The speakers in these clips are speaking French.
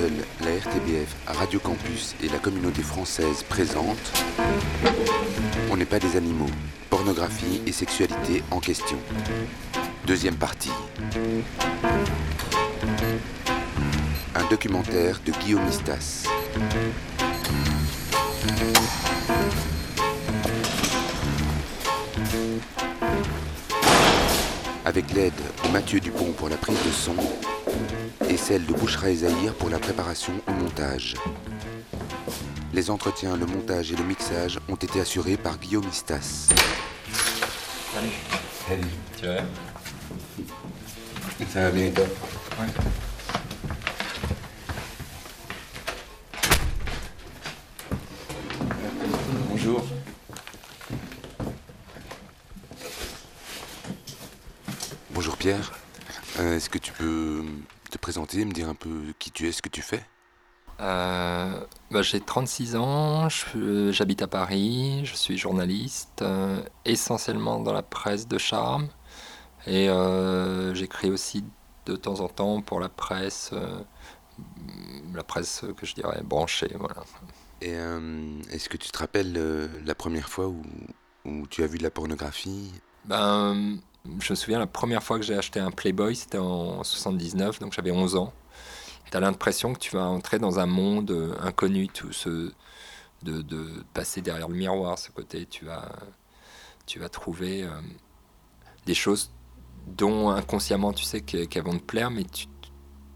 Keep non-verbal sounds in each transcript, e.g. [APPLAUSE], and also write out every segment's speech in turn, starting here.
La RTBF, Radio Campus et la communauté française présentent On n'est pas des animaux, pornographie et sexualité en question. Deuxième partie. Un documentaire de Guillaume Istas. Avec l'aide de Mathieu Dupont pour la prise de son et celle de Bouchra Zahir pour la préparation au montage. Les entretiens, le montage et le mixage ont été assurés par Guillaume Istas. Salut. Salut. Tu vas bien Ça va bien et toi Ouais. Bonjour Pierre. Euh, Est-ce que tu peux te présenter, me dire un peu qui tu es, ce que tu fais? Euh, bah, J'ai 36 ans, je- j'habite à Paris, je suis journaliste, euh, essentiellement dans la presse de charme. Et euh, j'écris aussi de temps en temps pour la presse, euh, la presse que je dirais branchée. Voilà. Et euh, est-ce que tu te rappelles euh, la première fois où, où tu as vu de la pornographie? Ben, je me souviens la première fois que j'ai acheté un Playboy, c'était en 79, donc j'avais 11 ans. Tu as l'impression que tu vas entrer dans un monde euh, inconnu, tout ce, de, de passer derrière le miroir, ce côté, tu vas, tu vas trouver euh, des choses dont inconsciemment tu sais que- qu'elles vont te plaire, mais tu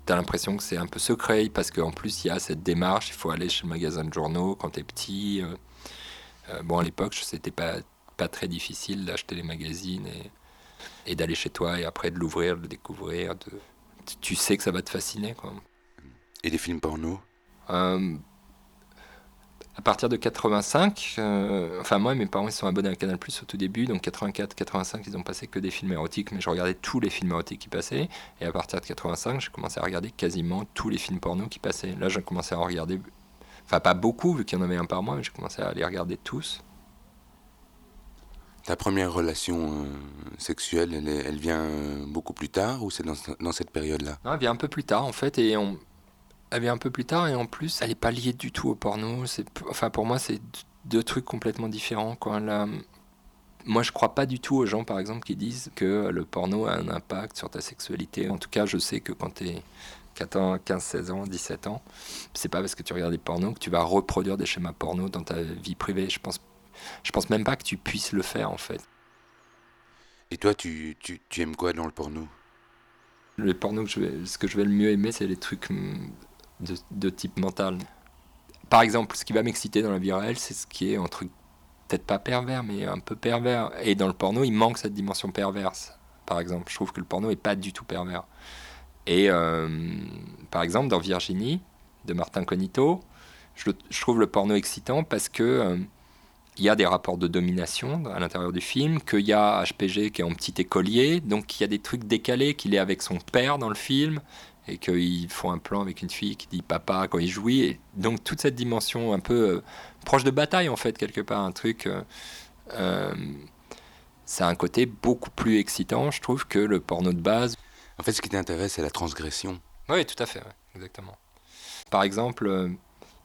as l'impression que c'est un peu secret, parce qu'en plus il y a cette démarche, il faut aller chez le magasin de journaux quand tu es petit. euh, bon, à l'époque, c'était pas, pas très difficile d'acheter les magazines et, et d'aller chez toi et après de l'ouvrir, de le découvrir. De... tu- sais que ça va te fasciner. Quoi. et des films porno? Euh, à partir de 85, euh, enfin moi mes parents ils sont abonnés à Canal Plus au tout début, donc 84, 85 ils ont passé que des films érotiques, mais je regardais tous les films érotiques qui passaient. Et à partir de 85, j'ai commencé à regarder quasiment tous les films porno qui passaient. Là j'ai commencé à en regarder, enfin pas beaucoup vu qu'il y en avait un par mois, mais j'ai commencé à les regarder tous. Ta première relation euh, sexuelle, elle, vient euh, beaucoup plus tard ou c'est dans, ce- dans cette période-là? Elle vient un peu plus tard en fait et elle vient un peu plus tard et en plus elle n'est pas liée du tout au porno. Enfin pour moi c'est deux trucs complètement différents moi je crois pas du tout aux gens par exemple qui disent que le porno a un impact sur ta sexualité. En tout cas je sais que quand tu es 14, 15, 16 ans, 17 ans, c'est pas parce que tu regardes des pornos que tu vas reproduire des schémas porno dans ta vie privée. Je pense, je pense même pas que tu puisses le faire en fait. Et toi, tu, tu, tu aimes quoi dans le porno? Le porno, que je vais, ce que je vais le mieux aimer, c'est les trucs de, de type mental. Par exemple, ce qui va m'exciter dans la vie réelle, c'est ce qui est un truc peut-être pas pervers, mais un peu pervers. Et dans le porno, il manque cette dimension perverse. Par exemple, je trouve que le porno est pas du tout pervers. Et euh, par exemple, dans Virginie, de Martin Cognito, je, le- je trouve le porno excitant parce que euh, il y a des rapports de domination à l'intérieur du film, qu'il y a HPG qui est en petit écolier, donc il y a des trucs décalés, qu'il est avec son père dans le film, et qu'ils font un plan avec une fille qui dit papa quand il jouit, et donc toute cette dimension un peu euh, proche de bataille en fait, quelque part, un truc... euh, euh, ça a un côté beaucoup plus excitant, je trouve, que le porno de base. En fait, ce qui t'intéresse, c'est la transgression. Oui, tout à fait, ouais, exactement. Par exemple,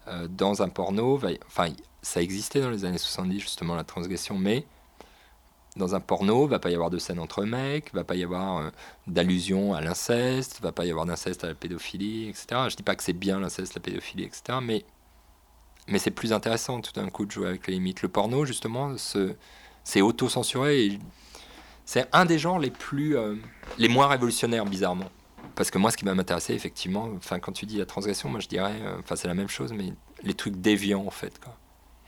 euh, dans un porno, enfin, ça existait dans les années 70 justement la transgression, mais dans un porno, va pas y avoir de scène entre mecs, va pas y avoir euh, d'allusion à l'inceste, va pas y avoir d'inceste à la pédophilie, etc. Je dis pas que c'est bien l'inceste, la pédophilie, etc. Mais mais c'est plus intéressant tout d'un coup de jouer avec les limites. Le porno, justement, c'est auto-censuré c'est un des genres les plus euh, les moins révolutionnaires bizarrement. Parce que moi, ce qui va m'intéresser, effectivement, quand tu dis la transgression, moi je dirais, euh, enfin, c'est la même chose, mais les trucs déviants, en fait. Quoi.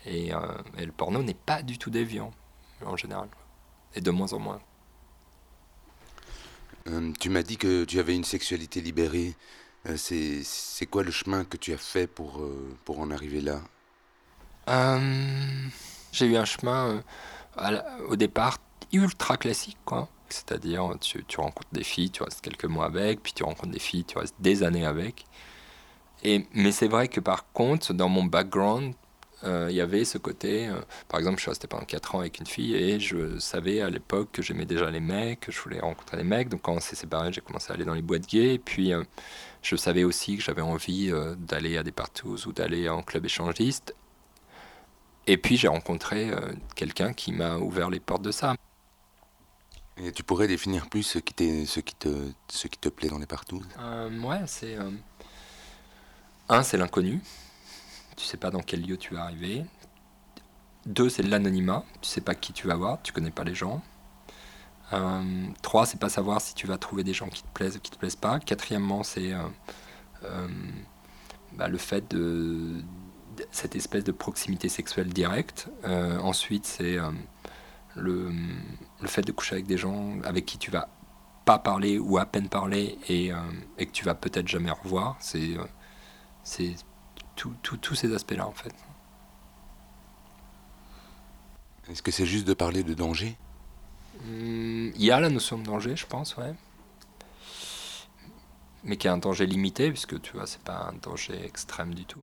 Et, euh, et le porno n'est pas du tout déviant, en général. Et de moins en moins. Euh, tu m'as dit que tu avais une sexualité libérée. Euh, c'est, quoi le chemin que tu as fait pour, pour en arriver là? J'ai eu un chemin, la- au départ, ultra classique, quoi. C'est-à-dire, tu, tu rencontres des filles, tu restes quelques mois avec, puis tu rencontres des filles, tu restes des années avec. Et, mais c'est vrai que par contre, dans mon background, euh, il y avait ce côté. euh, par exemple, je suis resté pendant 4 ans avec une fille et je savais à l'époque que j'aimais déjà les mecs, que je voulais rencontrer les mecs. Donc quand on s'est séparés, j'ai commencé à aller dans les boîtes gays. Et puis, euh, je savais aussi que j'avais envie d'aller à des partous ou d'aller en club échangiste. Et puis j'ai rencontré quelqu'un qui m'a ouvert les portes de ça. Et tu pourrais définir plus ce qui, ce qui, te, ce qui te plaît dans les partous Ouais, c'est. Un, c'est l'inconnu. Tu sais pas dans quel lieu tu vas arriver. Deux, c'est l'anonymat. Tu sais pas qui tu vas voir, tu connais pas les gens. Euh, trois, c'est pas savoir si tu vas trouver des gens qui te plaisent ou qui te plaisent pas. Quatrièmement, c'est euh, euh, bah, le fait de, cette espèce de proximité sexuelle directe. ensuite, c'est le, fait de coucher avec des gens avec qui tu vas pas parler ou à peine parler et, que tu vas peut-être jamais revoir. C'est tous ces aspects-là en fait. Est-ce que c'est juste de parler de danger? Hmm, il y a la notion de danger, je pense, ouais. Mais qui est un danger limité, puisque tu vois, c'est pas un danger extrême du tout.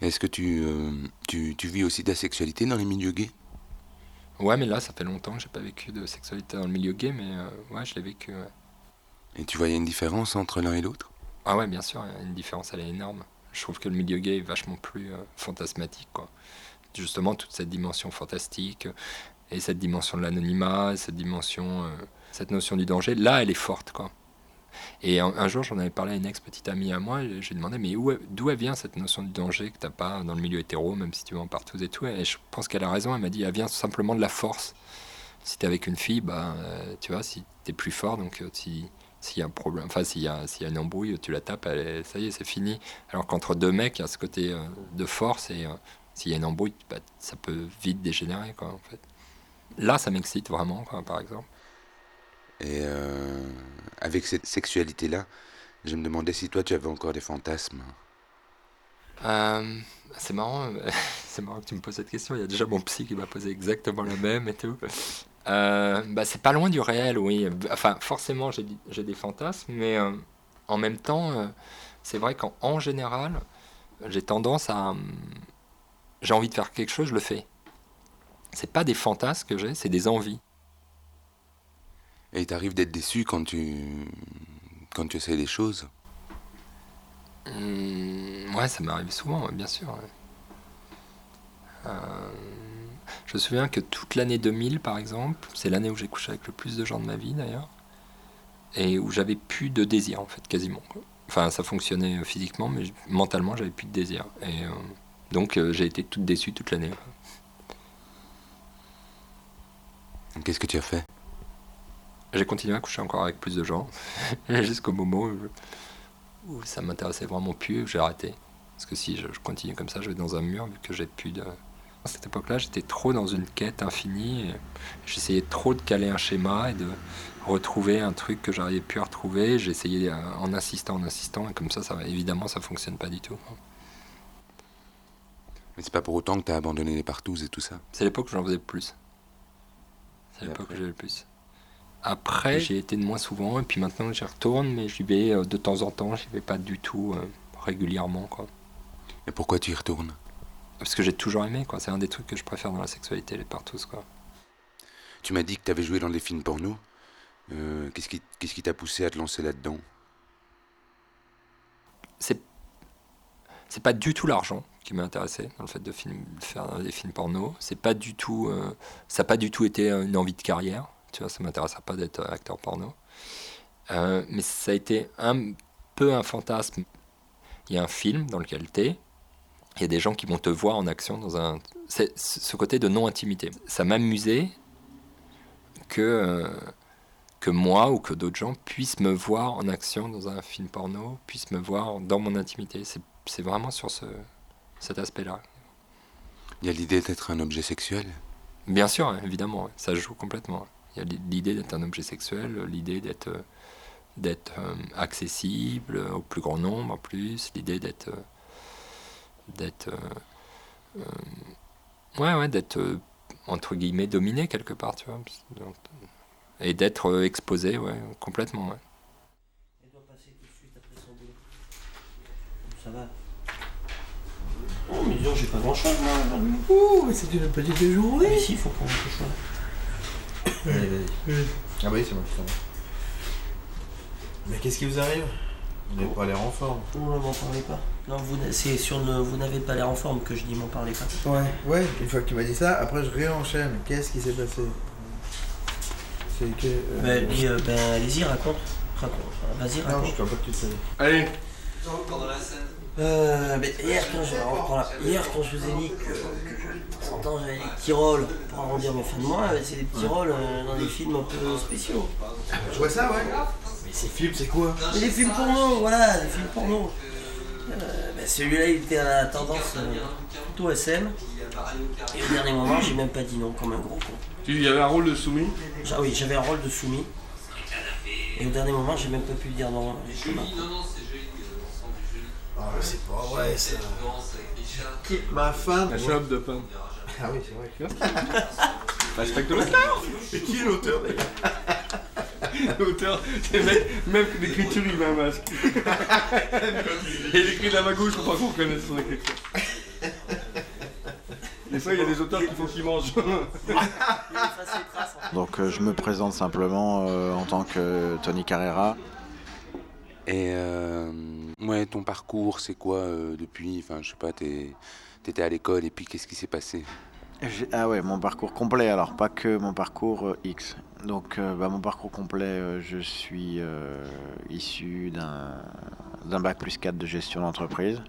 Est-ce que tu, euh, tu, tu, vis aussi de la sexualité dans les milieux gays? Ouais, mais là, ça fait longtemps que j'ai pas vécu de sexualité dans le milieu gay, mais euh, ouais, je l'ai vécu. Et tu voyais une différence entre l'un et l'autre? Ah ouais, bien sûr, une différence, elle est énorme. Je trouve que le milieu gay est vachement plus euh, fantasmatique, quoi. Justement, toute cette dimension fantastique, et cette dimension de l'anonymat, cette dimension, euh, cette notion du danger, là, elle est forte, quoi. Et un, jour, j'en avais parlé à une ex-petite amie à moi, et je lui demandais, mais d'où elle vient cette notion du danger que t'as pas dans le milieu hétéro, même si tu vas en partout et tout? Et je pense qu'elle a raison, elle m'a dit, elle vient simplement de la force. Si t'es avec une fille, bah, euh, tu vois, si t'es plus fort, donc euh, si s'il y a un problème, enfin s'il y, a, s'il y a une embrouille, tu la tapes, elle ça y est, c'est fini. Alors qu'entre deux mecs, il y a ce côté de force et s'il y a une embrouille, bah, ça peut vite dégénérer, quoi, en fait. Là, ça m'excite vraiment, par exemple. Et euh, avec cette sexualité-là, je me demandais si toi, tu avais encore des fantasmes. Euh, c'est marrant, [LAUGHS] c'est marrant que tu me poses cette question. Il y a déjà mon psy qui m'a posé exactement la même et tout. Euh, bah, c'est pas loin du réel, oui. Enfin, forcément, j'ai des fantasmes, mais en même temps, c'est vrai qu'en général, j'ai tendance à. J'ai envie de faire quelque chose, je le fais c'est pas des fantasmes que j'ai, c'est des envies. Et il t'arrive d'être déçu quand tu quand tu essaies des choses? Mmh, Ouais, ça m'arrive souvent, bien sûr. Euh, je me souviens que toute l'année 2000, par exemple, c'est l'année où j'ai couché avec le plus de gens de ma vie d'ailleurs, et où j'avais plus de désir en fait, quasiment. Enfin, ça fonctionnait physiquement, mais mentalement, j'avais plus de désir. Et euh, donc, euh, j'ai été toute déçue toute l'année. Qu'est-ce que tu as fait? J'ai continué à coucher encore avec plus de gens, [LAUGHS] jusqu'au moment où, ça m'intéressait vraiment plus, j'ai arrêté. Parce que si je, continue comme ça, je vais dans un mur, vu que j'ai plus de... À cette époque-là, j'étais trop dans une quête infinie. J'essayais trop de caler un schéma et de retrouver un truc que j'arrivais plus à retrouver. J'essayais euh, en insistant, en insistant, et comme ça, ça évidemment, ça fonctionne pas du tout. Mais c'est pas pour autant que tu as abandonné les partous et tout ça C'est l'époque où j'en faisais plus. C'est l'époque que j'ai le plus. Après, j'ai été de moins souvent, et puis maintenant j'y retourne, mais j'y vais euh, de temps en temps, j'y vais pas du tout euh, régulièrement. Quoi. Et pourquoi tu y retournes? Parce que j'ai toujours aimé, quoi. c'est un des trucs que je préfère dans la sexualité, les partous. Quoi. Tu m'as dit que tu avais joué dans des films porno. Euh, qu'est-ce qui t'a poussé à te lancer là-dedans? C'est c'est pas du tout l'argent qui m'a intéressé dans le fait de, faire des films porno. C'est pas du tout, euh, ça n'a pas du tout été une envie de carrière. Tu vois, ça m'intéressera pas d'être acteur porno. Euh, mais ça a été un peu un fantasme. Il y a un film dans lequel tu es, il y a des gens qui vont te voir en action dans un. C'est ce côté de non-intimité. Ça m'amusait que, euh, que moi ou que d'autres gens puissent me voir en action dans un film porno, puissent me voir dans mon intimité. C'est vraiment sur ce, cet aspect-là. Il y a l'idée d'être un objet sexuel? Bien sûr, évidemment, ça joue complètement. Il y a l'idée d'être un objet sexuel, l'idée d'être d'être euh, accessible au plus grand nombre en plus, l'idée d'être d'être euh, ouais ouais d'être entre guillemets dominé quelque part, tu vois, et d'être exposé, ouais, complètement, ouais. Ça va? Oh, mais disons, j'ai pas grand chose, moi, aujourd'hui. Ouh, mais c'est une petite journée. Mais si, il faut prendre quelque chose. [COUGHS] Allez, vas-y. Ah, bah oui, c'est moi qui Mais qu'est-ce qui vous arrive? On n'est pas l'air en forme. Non, m'en parlez pas. Non, vous, c'est sur le, vous n'avez pas l'air en forme que je dis m'en parlez pas. Ouais, ouais, une fois que tu m'as dit ça, après je réenchaîne. Qu'est-ce qui s'est passé? C'est que. euh, Ben, dis, euh, ben, allez-y, raconte. Raconte. Vas-y, non, raconte. je crois pas que tu le savais. Allez, Euh, ben, hier, quand je, voilà, hier, quand je vous ai dit que, que je, de temps en temps, j'avais des petits rôles pour arrondir mes fins de mois, ben, c'est des petits rôles euh, dans des films un peu spéciaux. Je vois ça, ouais. Mais ces films, c'est quoi? Mais des films porno, voilà, des films porno. Euh, ben, celui-là, il était à la tendance euh, plutôt SM. Et au dernier moment, j'ai même pas dit non, comme un gros con. tu il y avait un rôle de soumis. Ah oui, j'avais un rôle de soumis. Et au dernier moment, j'ai même pas pu dire non. Thomas. Ah, c'est pas vrai ça. Quitte ma femme. La chope de pain. Ah oui, c'est vrai. Respecte [LAUGHS] l'auteur. Mais qui est l'auteur d'ailleurs? [LAUGHS] [LAUGHS] L'auteur, c'est mec, même que l'écriture, il met un masque. [LAUGHS] Et il écrit de la magouille, je crois pas qu'on connaisse son écriture. Des fois, il y a des auteurs qu'il faut qu'ils mangent. [LAUGHS] Donc euh, je me présente simplement euh, en tant que Tony Carrera. Et euh, ouais, ton parcours, c'est quoi euh, depuis? Enfin, je sais pas, t'es- t'étais à l'école et puis qu'est-ce qui s'est passé? Ah ouais, mon parcours complet, alors pas que mon parcours X. Donc euh, bah, mon parcours complet, euh, je suis euh, issu d'un bac plus 4 de gestion d'entreprise.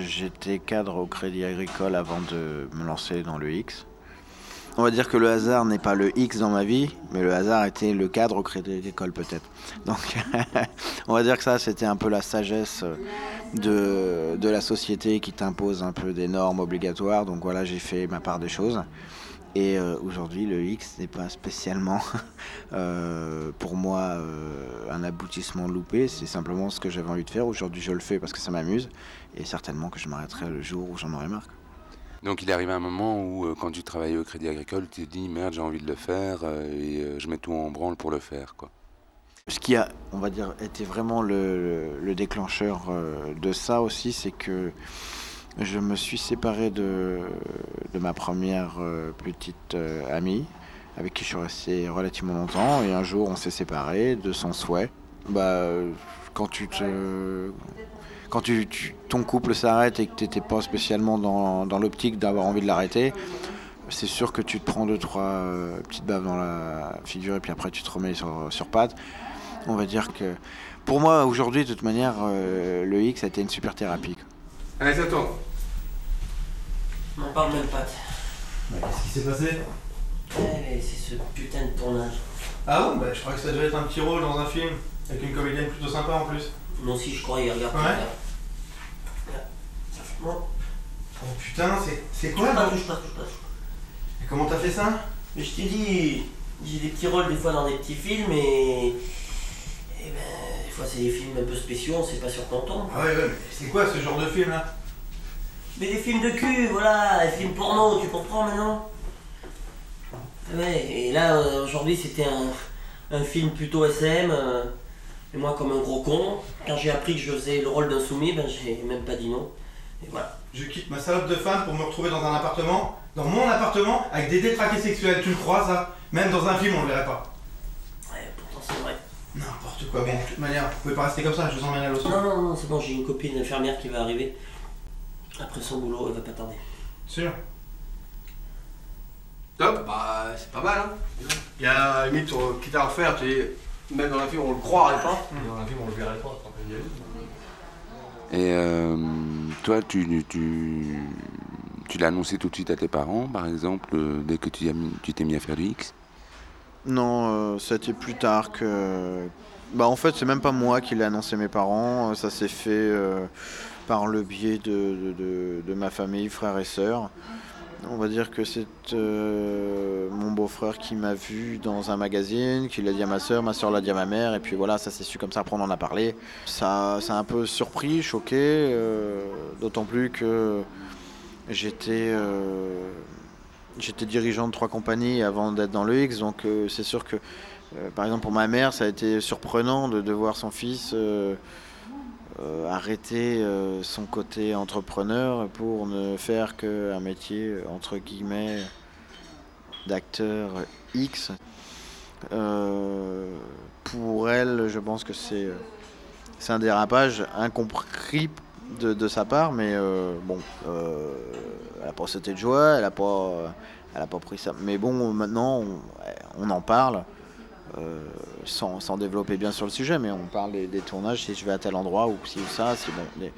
J'étais cadre au Crédit Agricole avant de me lancer dans le X. On va dire que le hasard n'est pas le X dans ma vie, mais le hasard était le cadre au Crédit Agricole peut-être. Donc [LAUGHS] on va dire que ça, c'était un peu la sagesse de la société qui t'impose un peu des normes obligatoires. Donc voilà, j'ai fait ma part des choses. Et euh, aujourd'hui, le X n'est pas spécialement [LAUGHS] euh, pour moi euh, un aboutissement loupé. C'est simplement ce que j'avais envie de faire. Aujourd'hui, je le fais parce que ça m'amuse. Et certainement que je m'arrêterai le jour où j'en aurai marre. Donc il est arrivé un moment où, quand tu travaillais au Crédit Agricole, tu te dis merde, j'ai envie de le faire et je mets tout en branle pour le faire, quoi. Ce qui a, on va dire, été vraiment le, le- le déclencheur de ça aussi, c'est que je me suis séparé de, de ma première euh, petite euh, amie, avec qui je suis resté relativement longtemps, et un jour on s'est séparés de son souhait. Bah, quand tu te, quand tu, ton couple s'arrête et que tu n'étais pas spécialement dans, dans l'optique d'avoir envie de l'arrêter, c'est sûr que tu te prends deux trois euh, petites baves dans la figure et puis après tu te remets sur, sur pattes. On va dire que pour moi aujourd'hui de toute manière le X a été une super thérapie. Allez, attends. M'en parle même pas. Qu'est-ce qui s'est passé? Eh, c'est ce putain de tournage. Ah bon, bah, je croyais que ça devait être un petit rôle dans un film, avec une comédienne plutôt sympa en plus. Moi aussi, je croyais, regarde. Ouais. regarde. Oh putain, c'est, c'est touche quoi pas, touche pas, touche pas. Et Comment t'as fait ça? Mais je t'ai dit, j'ai des petits rôles des fois dans des petits films et. Et ben, des fois c'est des films un peu spéciaux, on sait pas sur quoi on tombe. Ah ouais, ouais, mais c'est quoi ce genre de film là? Mais des films de cul, voilà, des films porno, tu comprends maintenant? Ouais, et là euh, aujourd'hui c'était un, un film plutôt SM. euh, et moi comme un gros con, quand j'ai appris que je faisais le rôle d'un soumis, ben j'ai même pas dit non. Et voilà. Je quitte ma salope de femme pour me retrouver dans un appartement, dans mon appartement, avec des détraqués sexuels, tu le crois ça? Même dans un film on le verrait pas. Ouais, pourtant c'est vrai. N'importe quoi, bon, de toute manière, vous pouvez pas rester comme ça, je vous emmène à l'hosto. Non, non, non, c'est bon, j'ai une copine infirmière qui va arriver. Après son boulot, elle va pas tarder. Sûr Top, bah c'est pas mal. Hein. Il y a limite, on- quitte à refaire, tu même dans la film on le croirait pas. Dans la film on le verrait pas. Et euh, toi, tu, tu, tu l'as annoncé tout de suite à tes parents, par exemple, euh, dès que tu t'es mis à faire du X? Non, euh, c'était plus tard que. Bah, en fait, c'est même pas moi qui l'ai annoncé à mes parents. euh, Ça s'est fait euh, par le biais de, de- ma famille, frères et sœurs. On va dire que c'est euh, mon beau-frère qui m'a vu dans un magazine, qui l'a dit à ma sœur, ma sœur l'a dit à ma mère, et puis voilà, ça s'est su comme ça, après on en a parlé. Ça, ça a un peu surpris, choqué, euh, d'autant plus que j'étais. euh, J'étais dirigeant de trois compagnies avant d'être dans le X, donc c'est sûr que, par exemple, pour ma mère, ça a été surprenant de, de voir son fils euh, arrêter euh, son côté entrepreneur pour ne faire qu'un métier, euh, entre guillemets, d'acteur X. Pour elle, je pense que c'est un dérapage incompris de, sa part, mais bon, elle a pas sauté de joie, elle a pas, pas pris ça. Mais bon, maintenant, on en parle. Euh, sans, sans développer bien sur le sujet, mais on parle des, des tournages, si je vais à tel endroit ou si ou ça, c'est bon. Mais,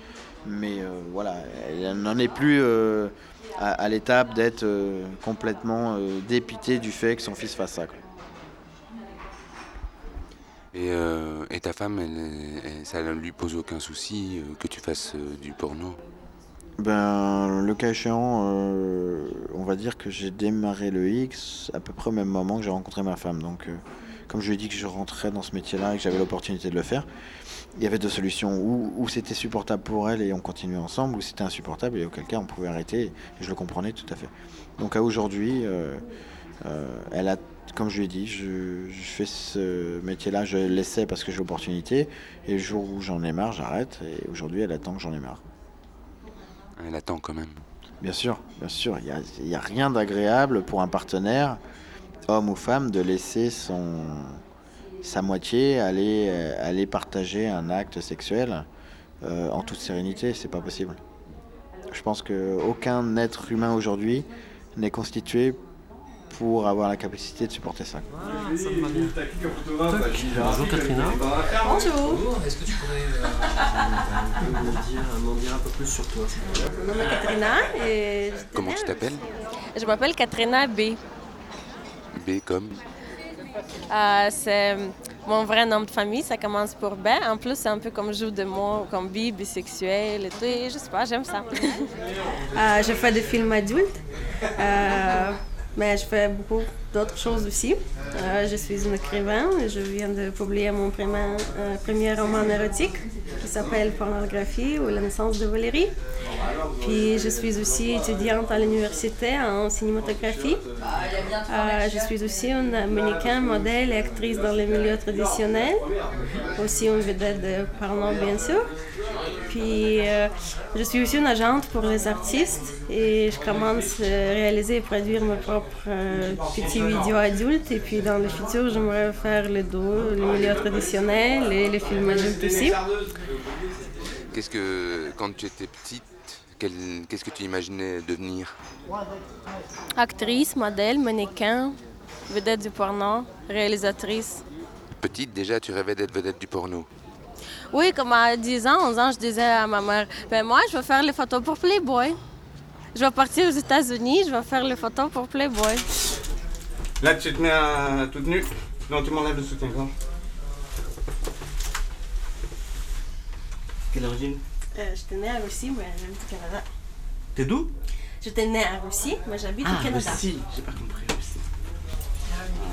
mais, euh, voilà, elle n'en est plus euh, à, à l'étape d'être complètement dépitée du fait que son fils fasse ça. quoi. Et, et ta femme, elle, elle- ça ne lui pose aucun souci que tu fasses du porno? Ben, le cas échéant, euh, on va dire que j'ai démarré le X à peu près au même moment que j'ai rencontré ma femme. Donc, euh, comme je lui ai dit que je rentrais dans ce métier-là et que j'avais l'opportunité de le faire, il y avait deux solutions. Ou, ou c'était supportable pour elle et on continuait ensemble, ou c'était insupportable et auquel cas on pouvait arrêter. Et je le comprenais tout à fait. Donc, à aujourd'hui, euh, euh, elle a, comme je lui ai dit, je, je fais ce métier-là, je l'essaie parce que j'ai l'opportunité. Et le jour où j'en ai marre, j'arrête. Et aujourd'hui, elle attend que j'en ai marre. Elle attend quand même. Bien sûr, bien sûr. Il n'y a rien d'agréable pour un partenaire, homme ou femme, de laisser son, sa moitié aller, euh, aller partager un acte sexuel euh, en toute sérénité. C'est pas possible. Je pense qu'aucun être humain aujourd'hui n'est constitué pour avoir la capacité de supporter ça. Bonjour Katrina. Bonjour, Est-ce que tu pourrais euh, dire- m'en dire un peu plus sur toi mon nom est Katrina et Comment tu t'appelles? Je m'appelle Katrina B. B comme? Euh, c'est mon vrai nom de famille, ça commence pour B. En plus, c'est un peu comme jeu de mots, comme bi, bisexuel et tout. Et je sais pas, j'aime ça. Euh, je fais des films adultes, euh, mais je fais beaucoup d'autres choses aussi. Euh, je suis une écrivain je viens de publier mon premier, euh, premier roman érotique qui s'appelle Pornographie ou la naissance de Valérie. Puis je suis aussi étudiante à l'université en cinématographie. Euh, je suis aussi une mannequin, modèle et actrice dans les milieux traditionnels. Aussi une vedette de porno, bien sûr. Puis euh, je suis aussi une agente pour les artistes et je commence à réaliser et produire mes propres euh, petits vidéos adultes. Et puis dans le futur, j'aimerais faire les deux, les milieux traditionnels et les films adultes aussi. Qu'est-ce que, quand tu étais petite, qu'est-ce que tu imaginais devenir? Actrice, modèle, mannequin, vedette du porno, réalisatrice. Petite, déjà, tu rêvais d'être vedette du porno. Oui, comme à 10 ans, 11 ans, je disais à ma mère, ben moi, je vais faire les photos pour Playboy. Je vais partir aux États-Unis, je vais faire les photos pour Playboy. Là, tu te mets à toute nue. Non, tu m'enlèves le soutien-gorge. Quelle origine? Euh, j'étais née à Russie, mais j'habite au Canada. T'es d'où? J'étais née à Russie, mais j'habite au Canada. Russie. J'ai pas compris, Russie.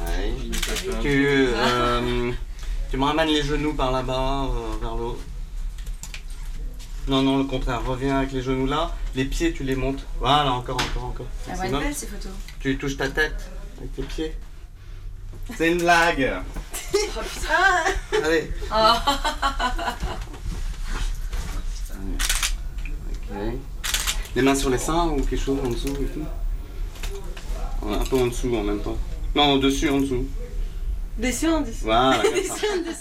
Ouais. Tu, euh, tu me ramènes les genoux par là-bas, euh, vers le haut. Non, non, le contraire. Reviens avec les genoux là. Les pieds, tu les montes. Voilà, encore, encore, encore. Maximum. ces photos. Tu touches ta tête avec tes pieds. C'est une blague. [LAUGHS] Allez. [LAUGHS] Ok. Les mains sur les seins ou quelque chose en dessous et tout Ouais, Un peu en dessous en même temps. Non, au-dessus, en dessous. Dessus, en dessous. Voilà, [LAUGHS] très bien.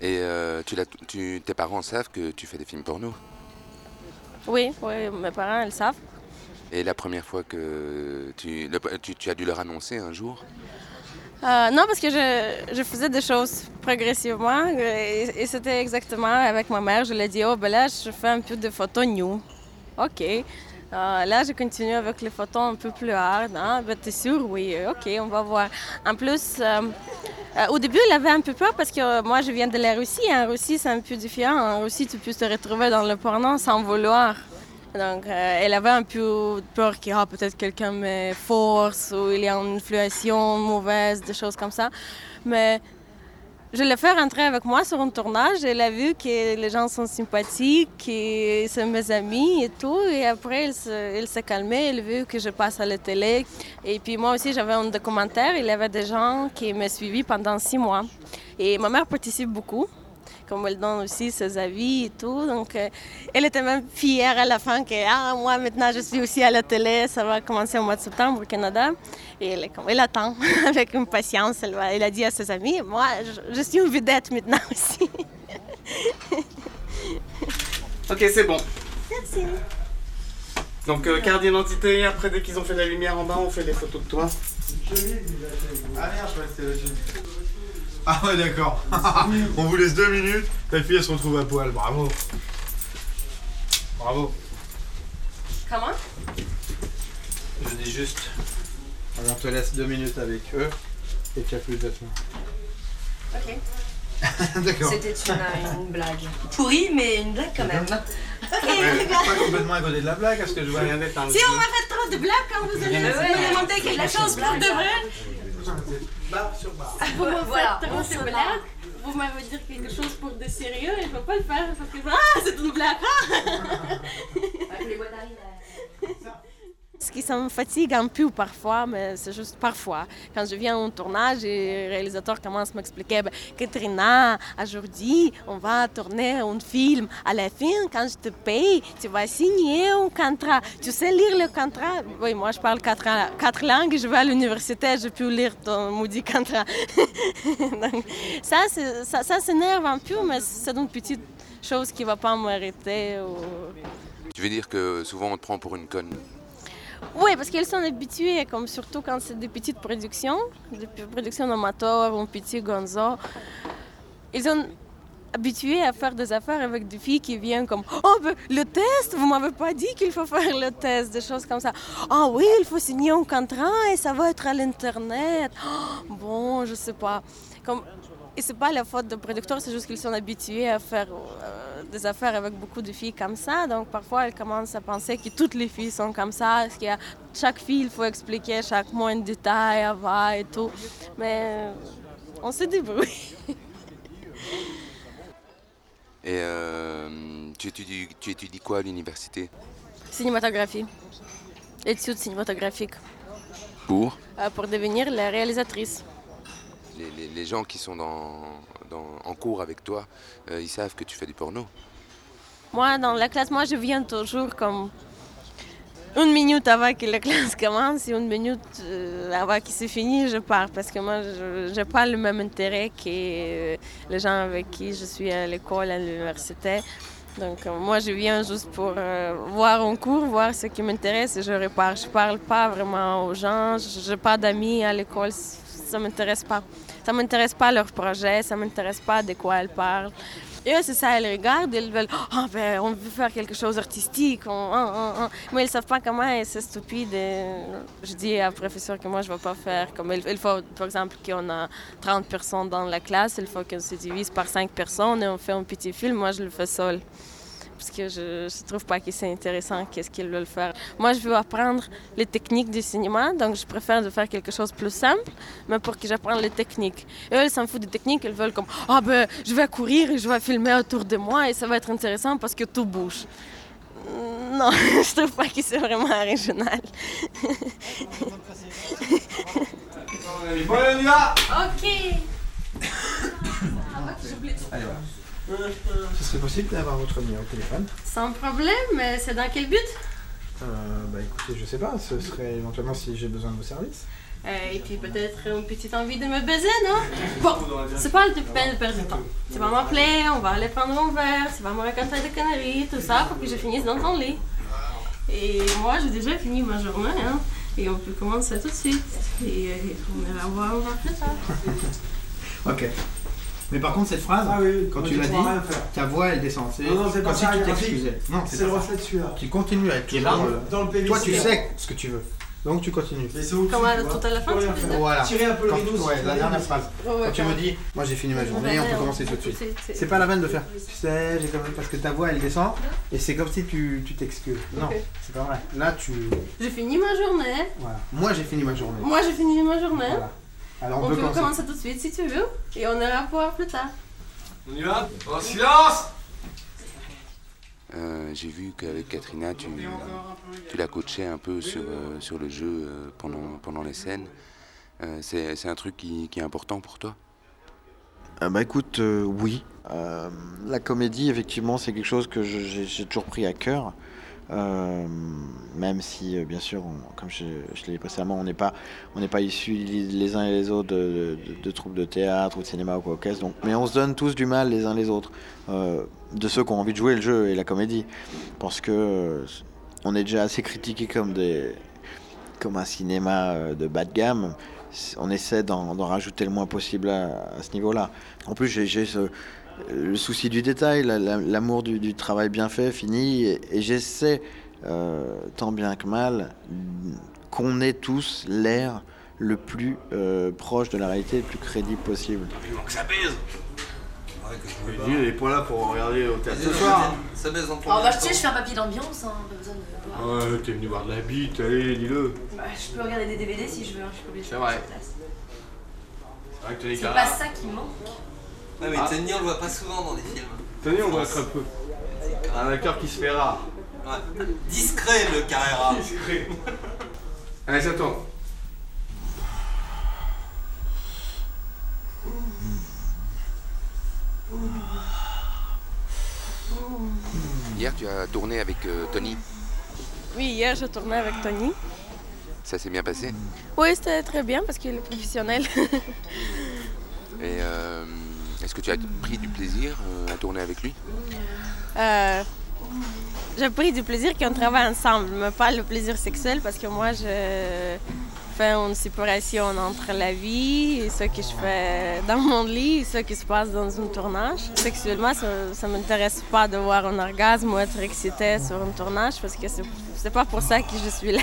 Et euh, tu tu, tes parents savent que tu fais des films porno? Oui, oui, mes parents, ils savent. Et la première fois que tu, le- tu, tu as dû leur annoncer un jour? Euh, non, parce que je, je faisais des choses progressivement et, et c'était exactement avec ma mère. Je lui ai dit, oh, ben là, je fais un peu de photos new. OK. Euh, là, je continue avec les photos un peu plus hard. Hein? Ben, t'es sûr? Oui. OK, on va voir. En plus, euh, euh, au début, elle avait un peu peur parce que euh, moi, je viens de la Russie. En Russie, c'est un peu différent. En Russie, tu peux te retrouver dans le porno sans vouloir. Donc, elle avait un peu peur qu'il y a peut-être quelqu'un me force ou il y a une influence mauvaise, des choses comme ça. Mais je l'ai fait rentrer avec moi sur un tournage. Elle a vu que les gens sont sympathiques, et c'est mes amis et tout. Et après, elle se- elle s'est calmée. Elle a vu que je passe à la télé. Et puis moi aussi, j'avais un documentaire. Il y avait des gens qui m'ont suivi pendant six mois. Et ma mère participe beaucoup comme elle donne aussi ses avis et tout. Donc, euh, elle était même fière à la fin que ah, moi, maintenant, je suis aussi à la télé. Ça va commencer au mois de septembre au Canada. Et elle, est comme, elle attend [LAUGHS] avec impatience. Elle, va- elle a dit à ses amis, moi, je, je suis une vedette maintenant [LAUGHS] aussi. [LAUGHS] ok, c'est bon. Merci. Donc, euh, carte d'identité, après, dès qu'ils ont fait la lumière en bas, on fait les photos de toi. Ah merde, je crois que c'était la Ah ouais, d'accord. [LAUGHS] On vous laisse deux minutes. Ta fille, elle se retrouve à poil. Bravo. Bravo. Comment? Je dis juste. Alors, on te laisse deux minutes avec eux et tu as plus de vêtements. Ok. [LAUGHS] D'accord. C'était une, une blague. Pourrie, mais une blague quand même. Ouais, pas complètement à côté de la blague, parce que je vois rien d'être un Si on m'a fait trop de blagues quand vous allez me demander quelque chose pour de vrai, Barre sur barre. vous me Voilà, faites trop blagues, vous m'avez dire quelque chose pour de sérieux et je peux pas le faire parce que ah c'est une blague. Avec [LAUGHS] les. Ce qui me fatigue un peu parfois, mais c'est juste parfois. Quand je viens au tournage et le réalisateur commence à m'expliquer ben, Katrina, aujourd'hui, on va tourner un film. À la fin, quand je te paye, tu vas signer un contrat. Tu sais lire le contrat? Oui, moi, je parle quatre, langues. Je vais à l'université, je peux lire ton maudit contrat. [LAUGHS] Donc, ça, ça, ça s'énerve un peu, mais c'est une petite chose qui ne va pas m'arrêter. ou- Tu veux dire que souvent on te prend pour une conne Oui, parce qu'ils sont habitués, comme surtout quand c'est des petites productions, des productions amateurs ou un petit gonzo. Ils sont habitués à faire des affaires avec des filles qui viennent comme Oh, ben, le test, vous m'avez pas dit qu'il faut faire le test, des choses comme ça. Ah oui, il faut signer un contrat et ça va être à l'Internet. Oh, bon, je sais pas. Comme... Et c'est pas la faute des producteurs, c'est juste qu'ils sont habitués à faire euh, des affaires avec beaucoup de filles comme ça. Donc parfois, elles commencent à penser que toutes les filles sont comme ça. Parce chaque fille, il faut expliquer chaque moindre détail avant et tout. Mais euh, on se débrouille. [LAUGHS] Et euh, tu, étudies, tu étudies quoi à l'université? Cinématographie. Études cinématographiques. Pour? Euh, pour devenir la réalisatrice. Les, gens qui sont dans, en cours avec toi, euh, ils savent que tu fais du porno. Moi, dans la classe, moi, je viens toujours comme une minute avant que la classe [LAUGHS] commence et une minute euh, avant qu'il se finisse, je pars parce que moi, je n'ai pas le même intérêt que euh, les gens avec qui je suis à l'école, à l'université. Donc, moi, je viens juste pour voir un cours, voir ce qui m'intéresse et je repars. Je parle pas vraiment aux gens, je n'ai pas d'amis à l'école, ça m'intéresse pas. Ça m'intéresse pas leur projet, ça m'intéresse pas de quoi elles parlent. Et eux, c'est ça, elles regardent, elles veulent, ah ben, on veut faire quelque chose d'artistique, mais ils savent pas comment c'est stupide. Je dis à professeur que moi, je ne vais pas faire comme il faut, par exemple, qu'on a 30 personnes dans la classe, il faut qu'on se divise par 5 personnes et on fait un petit film, moi, je le fais seul. Parce que je ne trouve pas que c'est intéressant, qu'est-ce qu'ils veulent faire. Moi, je veux apprendre les techniques du cinéma, donc je préfère de faire quelque chose de plus simple, mais pour que j'apprenne les techniques. Et eux, ils s'en foutent des techniques, ils veulent comme Ah ben, je vais courir et je vais filmer autour de moi et ça va être intéressant parce que tout bouge. Non, [LAUGHS] je trouve pas que c'est vraiment original. Bon, on y va Ok. Allez, voilà. Ce serait possible d'avoir votre numéro de téléphone Sans problème, mais c'est dans quel but? Euh, Bah écoutez, je sais pas, ce serait éventuellement si j'ai besoin de vos services. Euh, Et puis peut-être une petite envie de me baiser, non? Bon, c'est pas la peine de perdre du temps. Tu vas m'appeler, on va aller prendre un verre, tu vas me raconter des conneries, tout ça, pour que je finisse dans ton lit. Et moi, j'ai déjà fini ma journée, hein. Et on peut commencer tout de suite. Et euh, on ira voir un verre plus tard. Ok. Mais par contre, cette phrase, quand tu l'as dit, ta voix elle descend. C'est Non, non, c'est comme pas si ça, tu Rafik. t'excusais. Non, c'est C'est le reflet de celui-là. Tu continues à être est là, toujours, euh, Dans le PVC. Toi, tu sais ce que tu veux. Donc tu continues. Mais c'est tu vois. tout à la fin, tu Voilà. Tirer un peu le Quand- rideau, si ouais, tu la dernière phrase. Quand tu me dis, moi j'ai fini ma journée, on peut commencer tout de suite. C'est- pas la peine de faire, tu sais, j'ai quand même. Parce que ta voix elle descend et c'est comme si tu tu t'excuses. Non, c'est pas vrai. Là tu. J'ai fini ma journée. Voilà. Moi j'ai fini ma journée. Moi, j'ai fini ma journée. Alors on, On peut peut commencer. commencer tout de suite si tu veux. Et on ira voir plus tard. On y va? En silence Euh, J'ai vu qu'avec Katrina, tu, tu la coachais un peu sur, euh, sur le jeu euh, pendant, pendant les scènes. Euh, c'est c'est un truc qui, qui est important pour toi? Ah bah écoute, euh, oui. Euh, la comédie, effectivement, c'est quelque chose que je- j'ai j'ai toujours pris à cœur. Euh, même si, euh, bien sûr, comme je, l'ai dit précédemment, on n'est pas, pas issus les uns et les autres de, troupes de théâtre ou de cinéma ou quoi que donc, mais on se donne tous du mal les uns les autres, euh, de ceux qui ont envie de jouer le jeu et la comédie, parce que on est déjà assez critiqué comme comme un cinéma de bas de gamme. On essaie d'en rajouter le moins possible à, ce niveau-là. En plus, j'ai le souci du détail, l'amour du, travail bien fait, fini, et, j'essaie, euh, tant bien que mal, qu'on ait tous l'air le plus euh, proche de la réalité, le plus crédible possible. que ça baise il n'est pas là pour regarder au théâtre ce soir. Ça baise en Alors, bah, je, je fais un papier d'ambiance, hein, pas besoin de. Ouais, t'es venu voir de la bite, allez, dis-le. Bah, je peux regarder des DVD si je veux, hein, je suis obligée C'est vrai. C'est pas ça qui manque. Ouais, mais ah. Tony, on le voit pas souvent dans des films. Tony, on le voit très peu. Un acteur qui se fait rare. Ouais. Discret, le Carrera. Discret. Allez, j'attends. Hier, tu as tourné avec euh, Tony Oui, hier, j'ai tourné avec Tony. Ça s'est bien passé? Oui, c'était très bien parce qu'il est professionnel. [LAUGHS] Et euh, est-ce que tu as pris du plaisir euh, à tourner avec lui? Euh, J'ai pris du plaisir qu'on travaille ensemble, mais pas le plaisir sexuel parce que moi, je fais une séparation entre la vie et ce que je fais dans mon lit et ce qui se passe dans un tournage. Sexuellement, ça ne m'intéresse pas de voir un orgasme ou être excité sur un tournage parce que c'est pas pour ça que je suis là.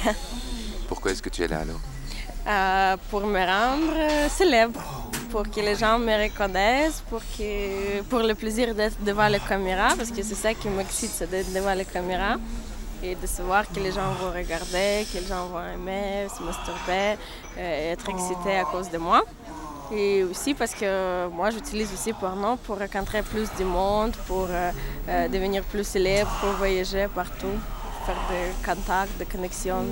Pourquoi est-ce que tu es là alors? Euh, Pour me rendre célèbre pour que les gens me reconnaissent, pour, que, pour le plaisir d'être devant la caméra, parce que c'est ça qui m'excite, c'est d'être devant la caméra et de savoir que les gens vont regarder, que les gens vont aimer, se masturber, euh, être excités à cause de moi. Et aussi parce que moi, j'utilise aussi Porno pour rencontrer plus de monde, pour euh, euh, devenir plus célèbre, pour voyager partout, faire des contacts, des connexions.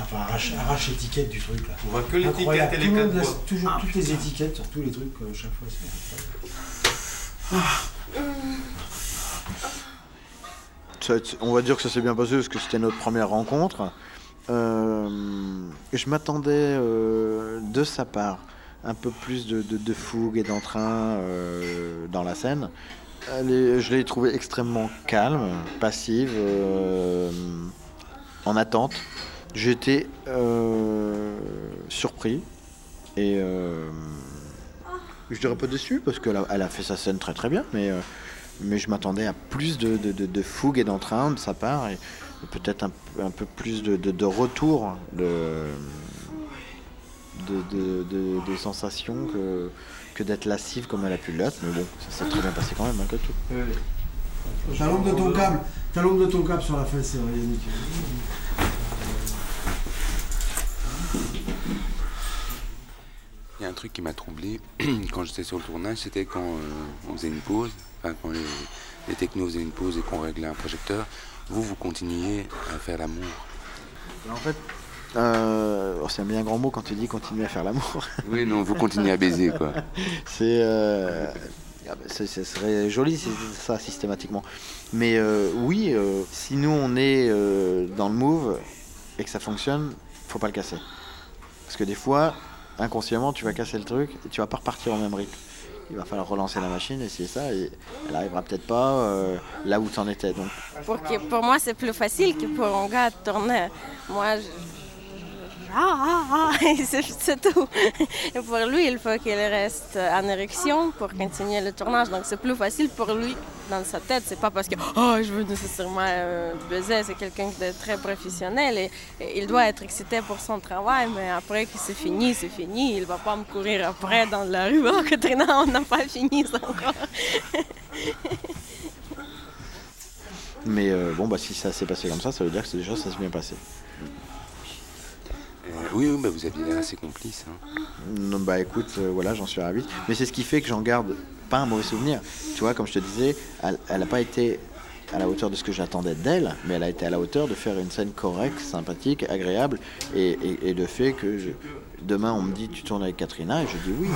Enfin, arrache, arrache l'étiquette du truc là. On voit que l'étiquette et les laisse toujours ah, toutes les étiquettes sur tous les trucs euh, chaque fois. on va dire que ça s'est bien passé parce que c'était notre première rencontre. Euh, je m'attendais euh, de sa part un peu plus de, de, fougue et d'entrain dans la scène. je l'ai trouvé extrêmement calme, passive, en attente. J'étais euh, surpris et euh, je dirais pas déçu parce qu'elle a, elle a fait sa scène très très bien, mais, euh, mais je m'attendais à plus de, de, fougue et d'entrain de sa part et, peut-être un, peu plus de, retour de, des sensations que, que d'être lascive comme elle a pu l'être. Mais bon, ça s'est très bien passé quand même, hein, que tout. De ton câble, de ton câble sur la fesse. Il y a un truc qui m'a troublé [CLEARS THROAT] quand j'étais sur le tournage, c'était quand euh, on faisait une pause, enfin quand les, technos faisaient une pause et qu'on réglait un projecteur, vous, vous continuiez à faire l'amour. En fait, euh, oh, c'est un bien grand mot quand tu dis continuer à faire l'amour. [LAUGHS] Oui, non, vous continuez à baiser, quoi. [LAUGHS] C'est. Euh, ah bah, ce serait joli si ça systématiquement. Mais oui, si nous on est dans le move et que ça fonctionne, faut pas le casser. Parce que des fois, inconsciemment, tu vas casser le truc et tu vas pas repartir au même rythme. Il va falloir relancer la machine, essayer ça, et elle arrivera peut-être pas euh, là où tu en étais. Donc. Pour, moi, c'est plus facile que pour un gars de tourner. Moi, ah, ah, ah, [LAUGHS] c'est tout. Et pour lui, il faut qu'il reste en érection pour continuer le tournage. Donc c'est plus facile pour lui dans sa tête. C'est pas parce que oh, je veux nécessairement euh, baiser, c'est quelqu'un de très professionnel et, il doit être excité pour son travail. Mais après que c'est fini, c'est fini. Il va pas me courir après dans la rue. Oh, Katrina, on n'a pas fini ça encore. Mais euh, bon, bah, si ça s'est passé comme ça, ça veut dire que déjà ça s'est bien passé. Euh, oui, oui bah, vous aviez l'air assez complice. Hein. Non, bah écoute, euh, voilà, j'en suis ravi. Mais c'est ce qui fait que j'en garde pas un mauvais souvenir. Tu vois, comme je te disais, elle n'a pas été à la hauteur de ce que j'attendais d'elle, mais elle a été à la hauteur de faire une scène correcte, sympathique, agréable, et, et, de fait que demain on me dit tu tournes avec Katrina, et je dis oui.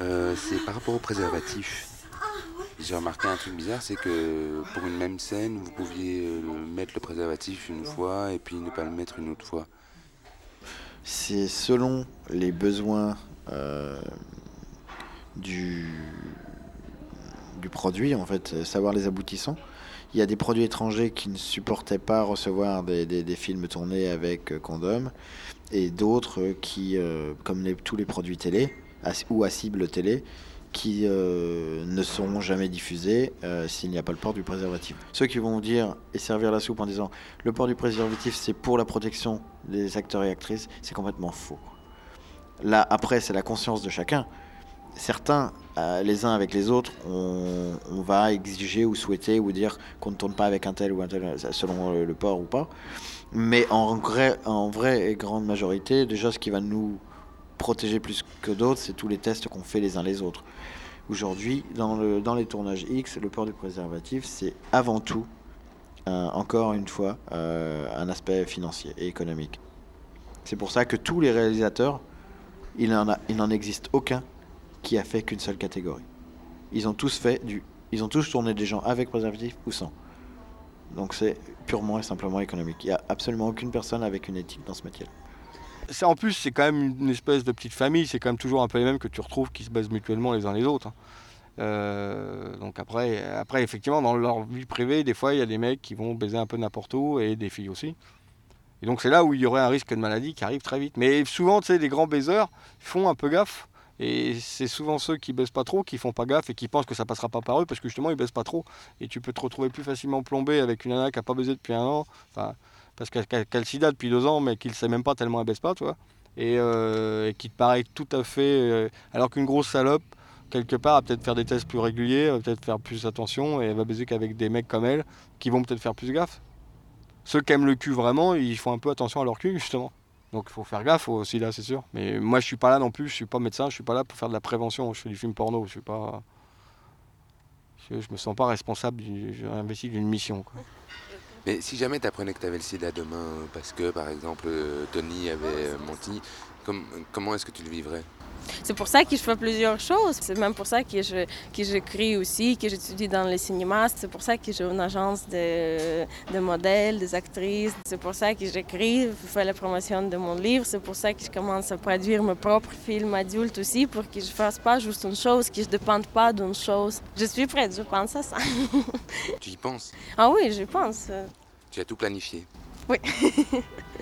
Euh, c'est par rapport au préservatif. J'ai remarqué un truc bizarre, c'est que pour une même scène, vous pouviez euh, mettre le préservatif une fois et puis ne pas le mettre une autre fois. C'est selon les besoins euh, du, du produit, en fait, savoir les aboutissants. Il y a des produits étrangers qui ne supportaient pas recevoir des, films tournés avec euh, condom, et d'autres qui, comme tous les produits télé, ou à cible télé, qui euh, ne seront jamais diffusés euh, s'il n'y a pas le port du préservatif. Ceux qui vont dire et servir la soupe en disant le port du préservatif c'est pour la protection des acteurs et actrices, c'est complètement faux. Là, après, c'est la conscience de chacun. Certains, euh, les uns avec les autres, on, va exiger ou souhaiter ou dire qu'on ne tourne pas avec un tel ou un tel, euh, selon le, port ou pas. Mais en vrai, vraie et grande majorité, déjà, ce qui va nous protéger plus que d'autres, c'est tous les tests qu'on fait les uns les autres. Aujourd'hui, dans, le, dans les tournages X, le port du préservatif, c'est avant tout, euh, encore une fois, euh, un aspect financier et économique. C'est pour ça que tous les réalisateurs, il n'en existe aucun qui a fait qu'une seule catégorie. Ils ont tous fait du, ils ont tous tourné des gens avec préservatif ou sans. Donc c'est purement et simplement économique. Il n'y a absolument aucune personne avec une éthique dans ce métier. C'est- en plus, c'est quand même une espèce de petite famille, c'est quand même toujours un peu les mêmes que tu retrouves qui se baisent mutuellement les uns les autres. hein. Euh, donc après, après, effectivement, dans leur vie privée, des fois, il y a des mecs qui vont baiser un peu n'importe où et des filles aussi. Et donc c'est là où il y aurait un risque de maladie qui arrive très vite. Mais souvent, tu sais, les grands baiseurs font un peu gaffe. Et c'est souvent ceux qui baissent pas trop qui font pas gaffe et qui pensent que ça passera pas par eux parce que justement ils baissent pas trop. Et tu peux te retrouver plus facilement plombé avec une nana qui a pas baisé depuis un an, parce qu'elle qu'elle- qu'elle sida depuis deux ans mais qu'il sait même pas tellement elle baisse pas, tu vois. Et, euh, qui te paraît tout à fait. euh, alors qu'une grosse salope, quelque part, va peut-être faire des tests plus réguliers, va peut-être faire plus attention et elle va baiser qu'avec des mecs comme elle qui vont peut-être faire plus gaffe. Ceux qui aiment le cul vraiment, ils font un peu attention à leur cul justement. Donc il faut faire gaffe aussi là, c'est sûr. Mais moi je suis pas là non plus, je suis pas médecin, je suis pas là pour faire de la prévention, je fais du film porno, je suis pas. Je, me sens pas responsable, j'ai investi d'une mission. Mais si jamais tu apprenais que tu avais le sida demain parce que, par exemple, euh, Tony avait euh, menti, com- comment est-ce que tu le vivrais? C'est pour ça que je fais plusieurs choses. C'est même pour ça que je que j'écris aussi, que j'étudie dans le cinéma. C'est pour ça que j'ai une agence de, de modèles, des actrices. C'est pour ça que j'écris, je fais la promotion de mon livre. C'est pour ça que je commence à produire mes propres films adultes aussi, pour que je fasse pas juste une chose, que je ne dépende pas d'une chose. Je suis prête, je pense à ça. [LAUGHS] Tu y penses? Ah oui, je pense. Tu as tout planifié? Oui. [LAUGHS]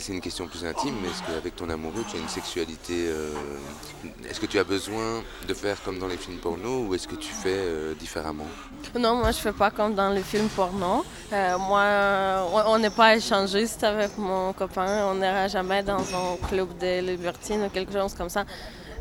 C'est une question plus intime, mais est-ce qu'avec ton amoureux, tu as une sexualité. euh, Est-ce que tu as besoin de faire comme dans les films porno ou est-ce que tu fais euh, différemment? Non, moi je fais pas comme dans les films porno. Euh, moi, on- n'est pas échangiste avec mon copain. On n'ira jamais dans un club de libertine ou quelque chose comme ça.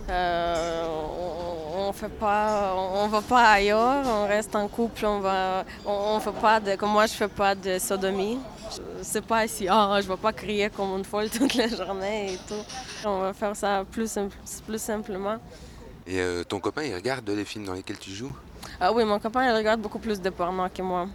On, on fait pas, on va pas ailleurs. On reste en couple. On va, on fait pas de, comme moi je fais pas de sodomie. Je- C'est pas ici. Ah, je vais pas crier comme une folle [LAUGHS] toute la journée et tout. On va faire ça plus, plus simplement. Et euh, ton copain, il regarde les films dans lesquels tu joues? Ah oui, mon copain, il regarde beaucoup plus de porno que moi.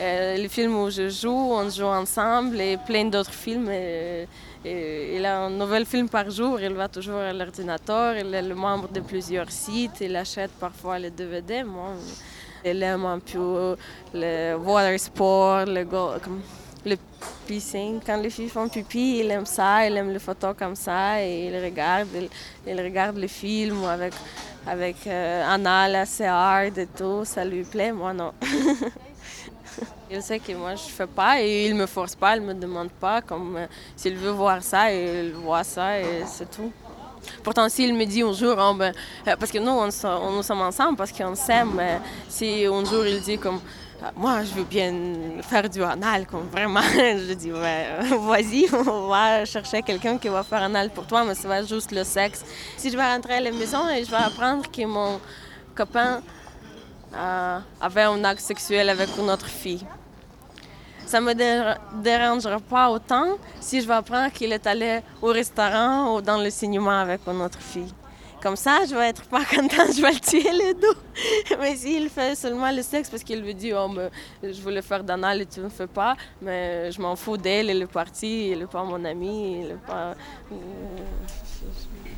Euh, les films où je joue, on joue ensemble et plein d'autres films. Et, et il a un nouvel film par jour. Il va toujours à l'ordinateur. Il est le membre de plusieurs sites. Il achète parfois les DVD. Moi, il aime un peu le water sport, le, go- comme le pissing. Quand les filles font pipi, il aime ça. Il aime les photos comme ça. Et il regarde, il, il regarde les films avec, avec euh, Anna, assez hard et tout. Ça lui plaît. Moi, non. [LAUGHS] Il sait que moi je fais pas et il me force pas, il me demande pas. Comme euh, s'il veut voir ça, il voit ça et c'est tout. Pourtant, s'il me dit un jour, oh, ben, euh, parce que nous, on, on- nous sommes ensemble parce qu'on s'aime, mais si un jour il dit comme, moi, je veux bien faire du anal, comme vraiment. [LAUGHS] je dis, euh, vas-y, [LAUGHS] on va chercher quelqu'un qui va faire anal pour toi, mais ça va juste le sexe. Si je vais rentrer à la maison et je vais apprendre que mon copain euh, avait un acte sexuel avec une autre fille, ça me dérangera pas autant si je vais apprendre qu'il est allé au restaurant ou dans le cinéma avec une autre fille. Comme ça, je vais être pas [LAUGHS] contente, je vais le tuer le dos. [LAUGHS] mais s'il fait seulement le sexe parce qu'il lui dit Oh, mais je voulais faire d'anal et tu ne fais pas, mais je m'en fous d'elle, elle est partie, elle n'est pas mon amie, elle est pas. Euh,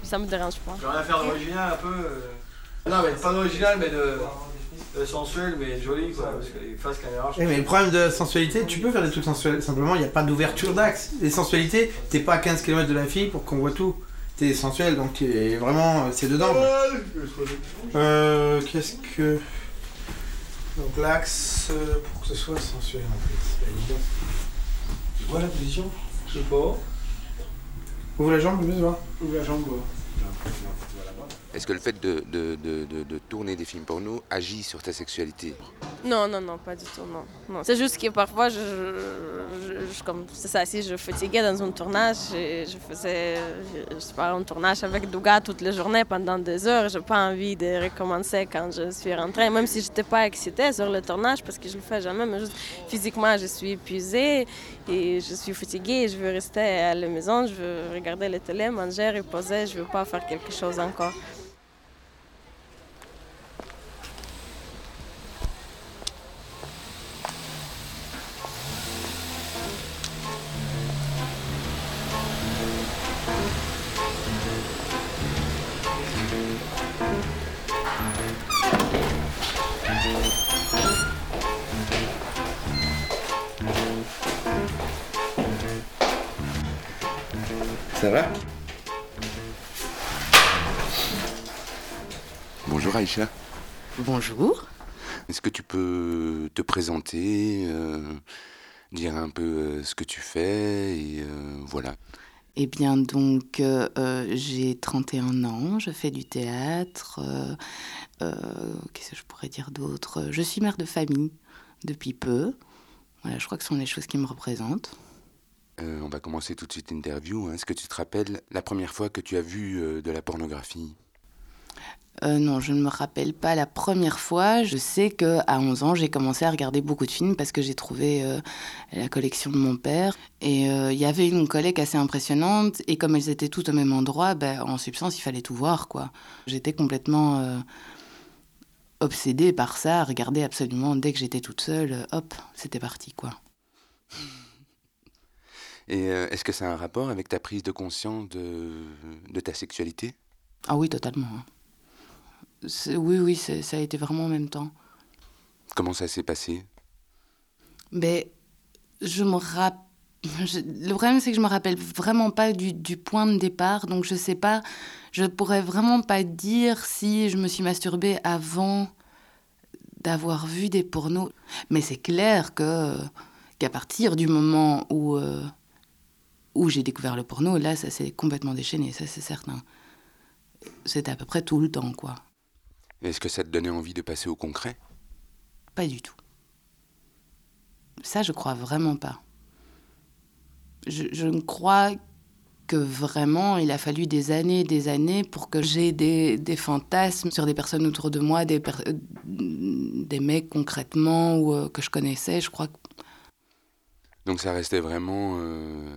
ça me dérange pas. Je vais rien faire d'original un peu. Euh. Non, mais pas d'original, mais de sensuel mais joli quoi, parce que les faces caméra. Oui, mais le problème de sensualité, tu peux faire des trucs sensuels, simplement il n'y a pas d'ouverture d'axe. Les sensualités, t'es pas à 15 km de la fille pour qu'on voit tout t'es sensuel, donc vraiment, c'est dedans. Euh, qu'est-ce que... Donc l'axe, euh, pour que ce soit sensuel en fait, c'est Tu vois la position? Je sais pas. Ouvre la jambe, le voir. Ouvre la jambe, quoi. Est-ce que le fait de, de, de, de, tourner des films porno agit sur ta sexualité? Non, non, non, pas du tout, non. non. C'est juste que parfois, je, comme c'est ça, si je fatiguais dans un tournage, je, faisais, je, sais pas, un tournage avec Douga toute la journée pendant des heures. J'ai pas envie de recommencer quand je suis rentrée, même si j'étais pas excitée sur le tournage parce que je le fais jamais, mais juste physiquement, je suis épuisée et je suis fatiguée. Je veux rester à la maison, je veux regarder la télé, manger, reposer. Je veux pas faire quelque chose encore. Ça va Bonjour Aïcha. Bonjour. Est-ce que tu peux te présenter, euh, dire un peu euh, ce que tu fais et euh, voilà. Eh bien donc j'ai 31 ans, je fais du théâtre. Qu'est-ce que je pourrais dire d'autre? Je suis mère de famille depuis peu. Voilà, je crois que ce sont les choses qui me représentent. Euh, on va commencer tout de suite l'interview. Hein. Est-ce que tu te rappelles la première fois que tu as vu euh, de la pornographie? Euh, non, je ne me rappelle pas la première fois. Je sais que à 11 ans, j'ai commencé à regarder beaucoup de films parce que j'ai trouvé la collection de mon père. Et il y avait une collecte assez impressionnante. Et comme elles étaient toutes au même endroit, ben, en substance, il fallait tout voir. quoi. J'étais complètement obsédée par ça, à regarder absolument dès que j'étais toute seule. hop, c'était parti. quoi. Et euh, est-ce que ça a un rapport avec ta prise de conscience de, de ta sexualité? Ah oui, totalement. Oui, oui, ça a été vraiment en même temps. Comment ça s'est passé? Ben, je me rappelle. [LAUGHS] Le problème, c'est que je me rappelle vraiment pas du, du, point de départ, donc je sais pas. Je pourrais vraiment pas dire si je me suis masturbée avant d'avoir vu des pornos. Mais c'est clair que qu'à partir du moment où euh, où j'ai découvert le porno, là, ça s'est complètement déchaîné, ça c'est certain. C'était à peu près tout le temps, quoi. Est-ce que ça te donnait envie de passer au concret? Pas du tout. Ça, je crois vraiment pas. Je, je crois que vraiment, il a fallu des années et des années pour que j'ai des, des, fantasmes sur des personnes autour de moi, des, des mecs concrètement ou euh, que je connaissais. Je crois que donc ça restait vraiment... Euh,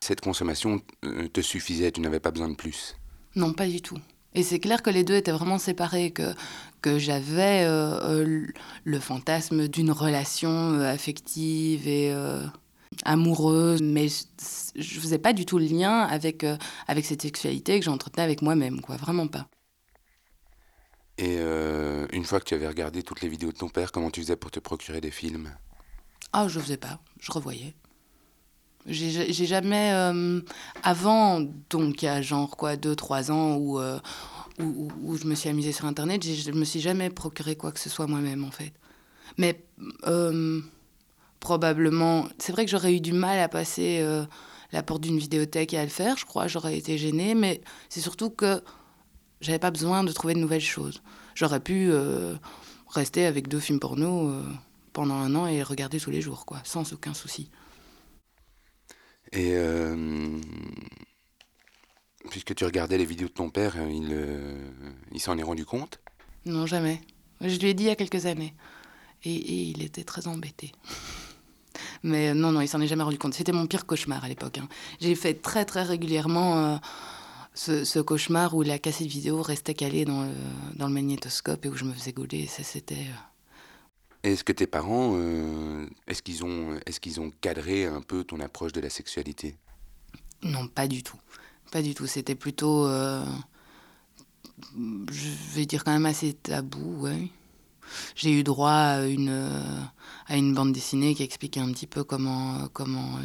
cette consommation euh, te suffisait, tu n'avais pas besoin de plus Non, pas du tout. Et c'est clair que les deux étaient vraiment séparés, que, que j'avais euh, le fantasme d'une relation affective et amoureuse, mais je ne faisais pas du tout le lien avec, avec cette sexualité que j'entretenais avec moi-même, quoi, vraiment pas. Et une fois que tu avais regardé toutes les vidéos de ton père, comment tu faisais pour te procurer des films? Ah, je faisais pas, je revoyais. J'ai jamais. Euh, avant, donc il y a genre quoi, 2-3 ans où, euh, où, où, je me suis amusée sur Internet, je me suis jamais procuré quoi que ce soit moi-même en fait. Mais euh, probablement. C'est vrai que j'aurais eu du mal à passer la porte d'une vidéothèque et à le faire, je crois, j'aurais été gênée, mais c'est surtout que j'avais pas besoin de trouver de nouvelles choses. J'aurais pu rester avec deux films porno pendant un an et regarder tous les jours, quoi, sans aucun souci. Et euh, puisque tu regardais les vidéos de ton père, il, euh, il s'en est rendu compte? Non, jamais. Je lui ai dit il y a quelques années. Et, et il était très embêté. [LAUGHS] Mais non, non, il s'en est jamais rendu compte. C'était mon pire cauchemar à l'époque. hein. J'ai fait très, très régulièrement euh, ce, ce cauchemar où la cassette vidéo restait calée dans le, dans le magnétoscope et où je me faisais gauler. Ça, c'était. Est-ce que tes parents, euh, est-ce qu'ils ont, qu'ils ont cadré un peu ton approche de la sexualité? Non, pas du tout. Pas du tout. C'était plutôt. euh, je vais dire quand même assez tabou. J'ai eu droit à une, euh, à une bande dessinée qui expliquait un petit peu comment, comment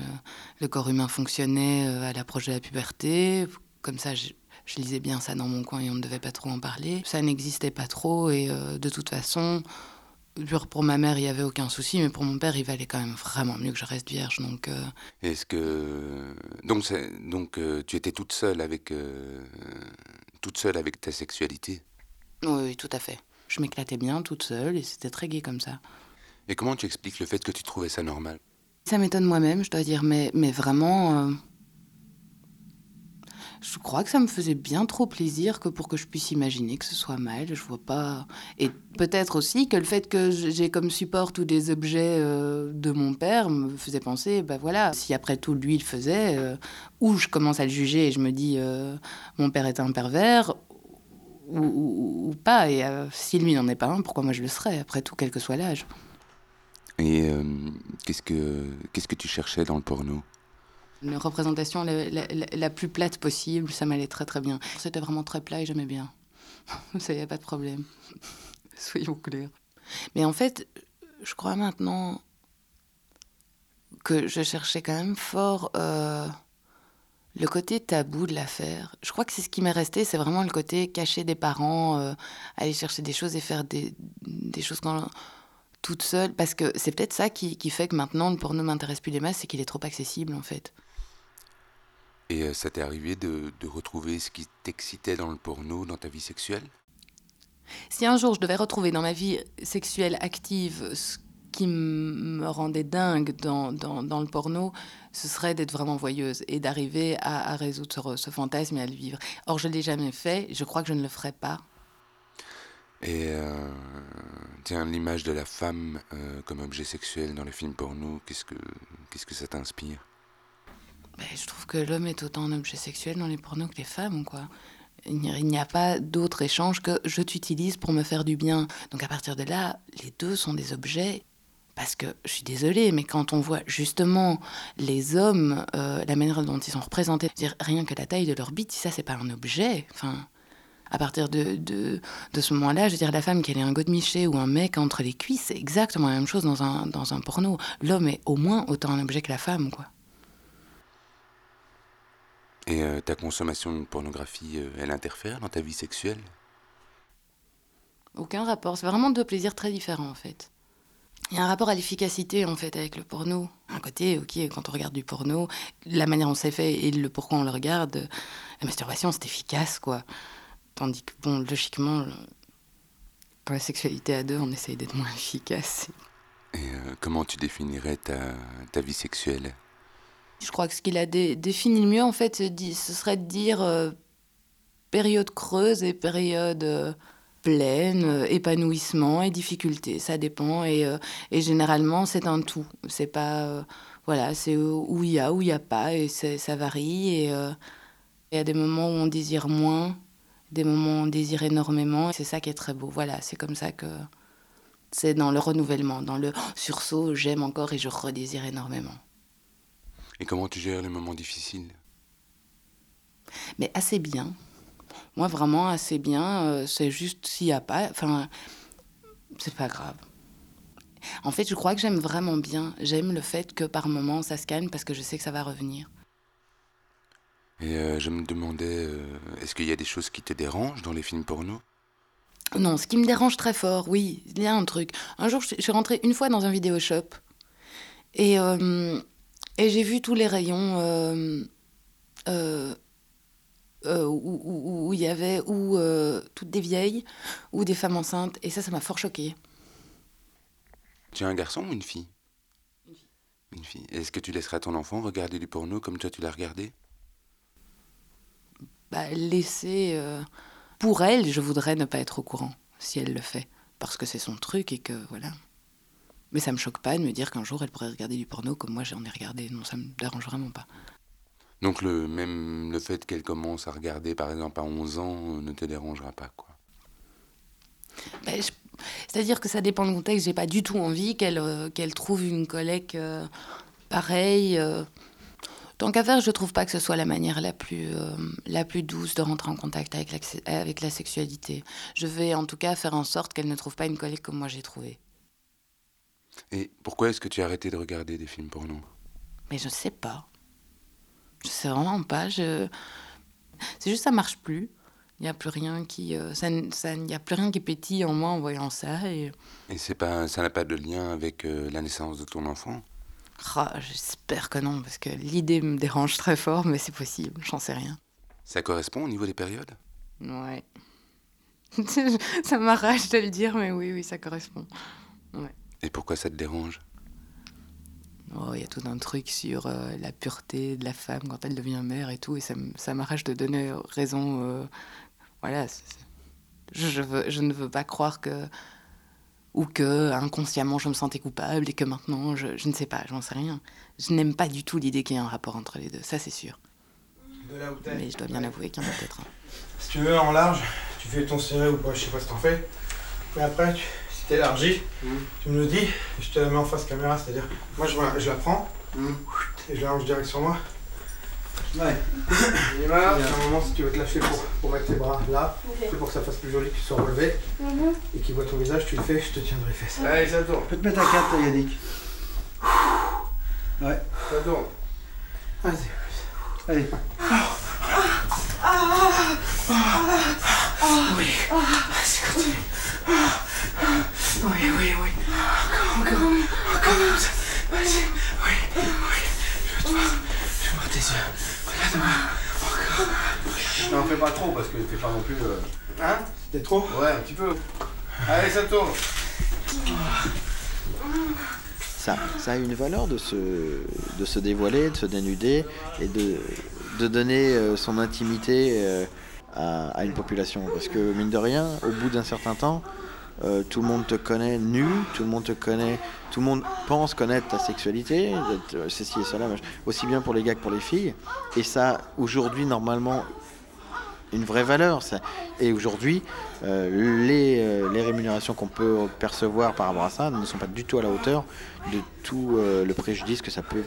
le corps humain fonctionnait à l'approche de la puberté. Comme ça, je, lisais bien ça dans mon coin et on ne devait pas trop en parler. Ça n'existait pas trop et de toute façon, pour ma mère, il n'y avait aucun souci, mais pour mon père, il valait quand même vraiment mieux que je reste vierge. Donc, euh, Est-ce que donc c'est- donc euh, tu étais toute seule avec euh, toute seule avec ta sexualité? Oui, oui, tout à fait. Je m'éclatais bien toute seule et c'était très gai comme ça. Et comment tu expliques le fait que tu trouvais ça normal? Ça m'étonne moi-même, je dois dire, mais, mais vraiment. Je crois que ça me faisait bien trop plaisir que pour que je puisse imaginer que ce soit mal. Je vois pas. Et peut-être aussi que le fait que j'ai comme support tous des objets euh, de mon père me faisait penser, ben voilà, si après tout lui il faisait, euh, ou je commence à le juger et je me dis, euh, mon père est un pervers, ou, ou- pas. Et si lui n'en est pas un, pourquoi moi je le serais, après tout, quel que soit l'âge Et qu'est-ce que qu'est-ce que tu cherchais dans le porno? Une représentation la, plus plate possible, ça m'allait très très bien. C'était vraiment très plat et j'aimais bien. [LAUGHS] ça y a pas de problème. [LAUGHS] Soyons clairs. Mais en fait, je crois maintenant que je cherchais quand même fort euh, le côté tabou de l'affaire. Je crois que c'est ce qui m'est resté, c'est vraiment le côté caché des parents, euh, aller chercher des choses et faire des, choses quand, toute seule. Parce que c'est peut-être ça qui, qui fait que maintenant le porno m'intéresse plus des masses, c'est qu'il est trop accessible en fait. Et euh, ça t'est arrivé de, de retrouver ce qui t'excitait dans le porno dans ta vie sexuelle? Si un jour je devais retrouver dans ma vie sexuelle active ce qui me rendait dingue dans, dans, dans le porno, ce serait d'être vraiment voyeuse et d'arriver à, à résoudre ce, ce fantasme et à le vivre. Or, je ne l'ai jamais fait, je crois que je ne le ferai pas. Et euh, tiens, l'image de la femme euh, comme objet sexuel dans les films porno, qu'est-ce que qu'est-ce que ça t'inspire? Ben, je trouve que l'homme est autant un objet sexuel dans les pornos que les femmes, quoi. Il n'y a- pas d'autre échange que je t'utilise pour me faire du bien. Donc à partir de là, les deux sont des objets. Parce que je suis désolée, mais quand on voit justement les hommes, euh, la manière dont ils sont représentés, rien que la taille de leur bite, ça c'est pas un objet, enfin, à partir de, de, de ce moment-là, je veux dire, la femme, qu'elle ait un godemiché ou un mec entre les cuisses, c'est exactement la même chose dans un, dans un porno. L'homme est au moins autant un objet que la femme, quoi. Et euh, ta consommation de pornographie, euh, elle interfère dans ta vie sexuelle? Aucun rapport. C'est vraiment deux plaisirs très différents en fait. Il y a un rapport à l'efficacité en fait avec le porno. Un côté, ok, quand on regarde du porno, la manière dont c'est fait et le pourquoi on le regarde, la masturbation c'est efficace quoi. Tandis que bon, logiquement, dans la sexualité à deux, on essaye d'être moins efficace. Et euh, comment tu définirais ta, ta vie sexuelle? Je crois que ce qu'il a dé- défini le mieux en fait, ce serait de dire euh, période creuse et période euh, pleine, euh, épanouissement et difficulté. Ça dépend et, et généralement c'est un tout. C'est pas voilà, c'est où il y a, où il y a pas et ça varie et il y a des moments où on désire moins, des moments où on désire énormément. C'est ça qui est très beau. Voilà, c'est comme ça que c'est dans le renouvellement, dans le oh, sursaut, j'aime encore et je redésire énormément. Et comment tu gères les moments difficiles? Mais assez bien. Moi, vraiment, assez bien. euh, c'est juste s'il n'y a pas. Enfin, c'est pas grave. En fait, je crois que j'aime vraiment bien. J'aime le fait que par moment, ça se calme parce que je sais que ça va revenir. Et euh, je me demandais, euh, est-ce qu'il y a des choses qui te dérangent dans les films porno? Non, ce qui me dérange très fort, oui, il y a un truc. Un jour, je suis rentrée une fois dans un vidéo shop et, euh, et j'ai vu tous les rayons euh, euh, euh, où il y avait ou toutes des vieilles ou des femmes enceintes et ça, ça m'a fort choquée. Tu es un garçon ou une fille? Une fille. Est-ce que tu laisseras ton enfant regarder du porno comme toi tu l'as regardé? Bah, laisser. Pour elle, je voudrais ne pas être au courant si elle le fait. Parce que c'est son truc et que voilà. Mais ça me choque pas de me dire qu'un jour elle pourrait regarder du porno comme moi j'en ai regardé. Non, ça me dérange vraiment pas. Donc le même le fait qu'elle commence à regarder par exemple à 11 ans euh, ne te dérangera pas quoi. Bah, je- C'est-à-dire que ça dépend du contexte. J'ai pas du tout envie qu'elle euh, qu'elle trouve une collègue euh, pareille. euh. Tant qu'à faire, je trouve pas que ce soit la manière la plus, la plus douce de rentrer en contact avec la, avec la sexualité. Je vais en tout cas faire en sorte qu'elle ne trouve pas une collègue comme moi j'ai trouvé. Et pourquoi est-ce que tu as arrêté de regarder des films porno? Mais je sais pas. Je sais vraiment pas. Je... C'est juste ça marche plus. Il n'y a plus rien qui, euh, ça, y a plus rien qui pétille en moi en voyant ça. Et Et c'est pas ça n'a pas de lien avec euh, la naissance de ton enfant? Ah, j'espère que non, parce que l'idée me dérange très fort, mais c'est possible. J'en sais rien. Ça correspond au niveau des périodes? Ouais. [LAUGHS] ça m'arrache de le dire, mais oui, oui, ça correspond. Et pourquoi ça te dérange? Oh, il y a tout un truc sur euh, la pureté de la femme quand elle devient mère et tout, et ça, ça m'arrache de donner raison. euh, voilà, je, je veux- je ne veux pas croire que. Ou que inconsciemment je me sentais coupable et que maintenant je, je ne sais pas, j'en sais rien. Je n'aime pas du tout l'idée qu'il y ait un rapport entre les deux, ça c'est sûr. De là où. Mais je dois bien avouer qu'il y en a peut-être un. Si tu veux, en large, tu fais ton serré ou pas, je sais pas si t'en fais. Mais après, tu, t'élargis, tu me le dis, et je te la mets en face caméra, c'est-à-dire, moi je, la- je la prends, et je la range direct sur moi. Ouais. Et là, il y a un moment, si tu veux te lâcher pour, pour mettre tes bras là, c'est pour que ça fasse plus joli, que tu sois relevé, Mhm. et qu'il voit ton visage, tu le fais, je te tiendrai les fesses. Allez, ça tourne. Peux te mettre à 4, Yannick. Ouais. Ça tourne. Vas-y. Allez. Oui. Vas-y, continue. Oui, oui, oui. Encore, encore. Encore. Vas-y. Oui, oui. Je veux te voir. Je veux voir tes yeux. Regarde-moi. Encore. N'en fais pas trop parce que t'es pas non plus. euh, Hein C'était trop Ouais, un petit peu. Allez, ça tourne. Ça, ça a une valeur de se, de se dévoiler, de se dénuder et de, de donner euh, son intimité euh, à, à une population. Parce que, mine de rien, au bout d'un certain temps, euh, tout le monde te connaît nu, tout le monde te connaît, tout le monde pense connaître ta sexualité, euh, ceci et cela, aussi bien pour les gars que pour les filles. Et ça, aujourd'hui, normalement, une vraie valeur. Et aujourd'hui, euh, les, les rémunérations qu'on peut percevoir par rapport à ça ne sont pas du tout à la hauteur de tout le préjudice que ça peut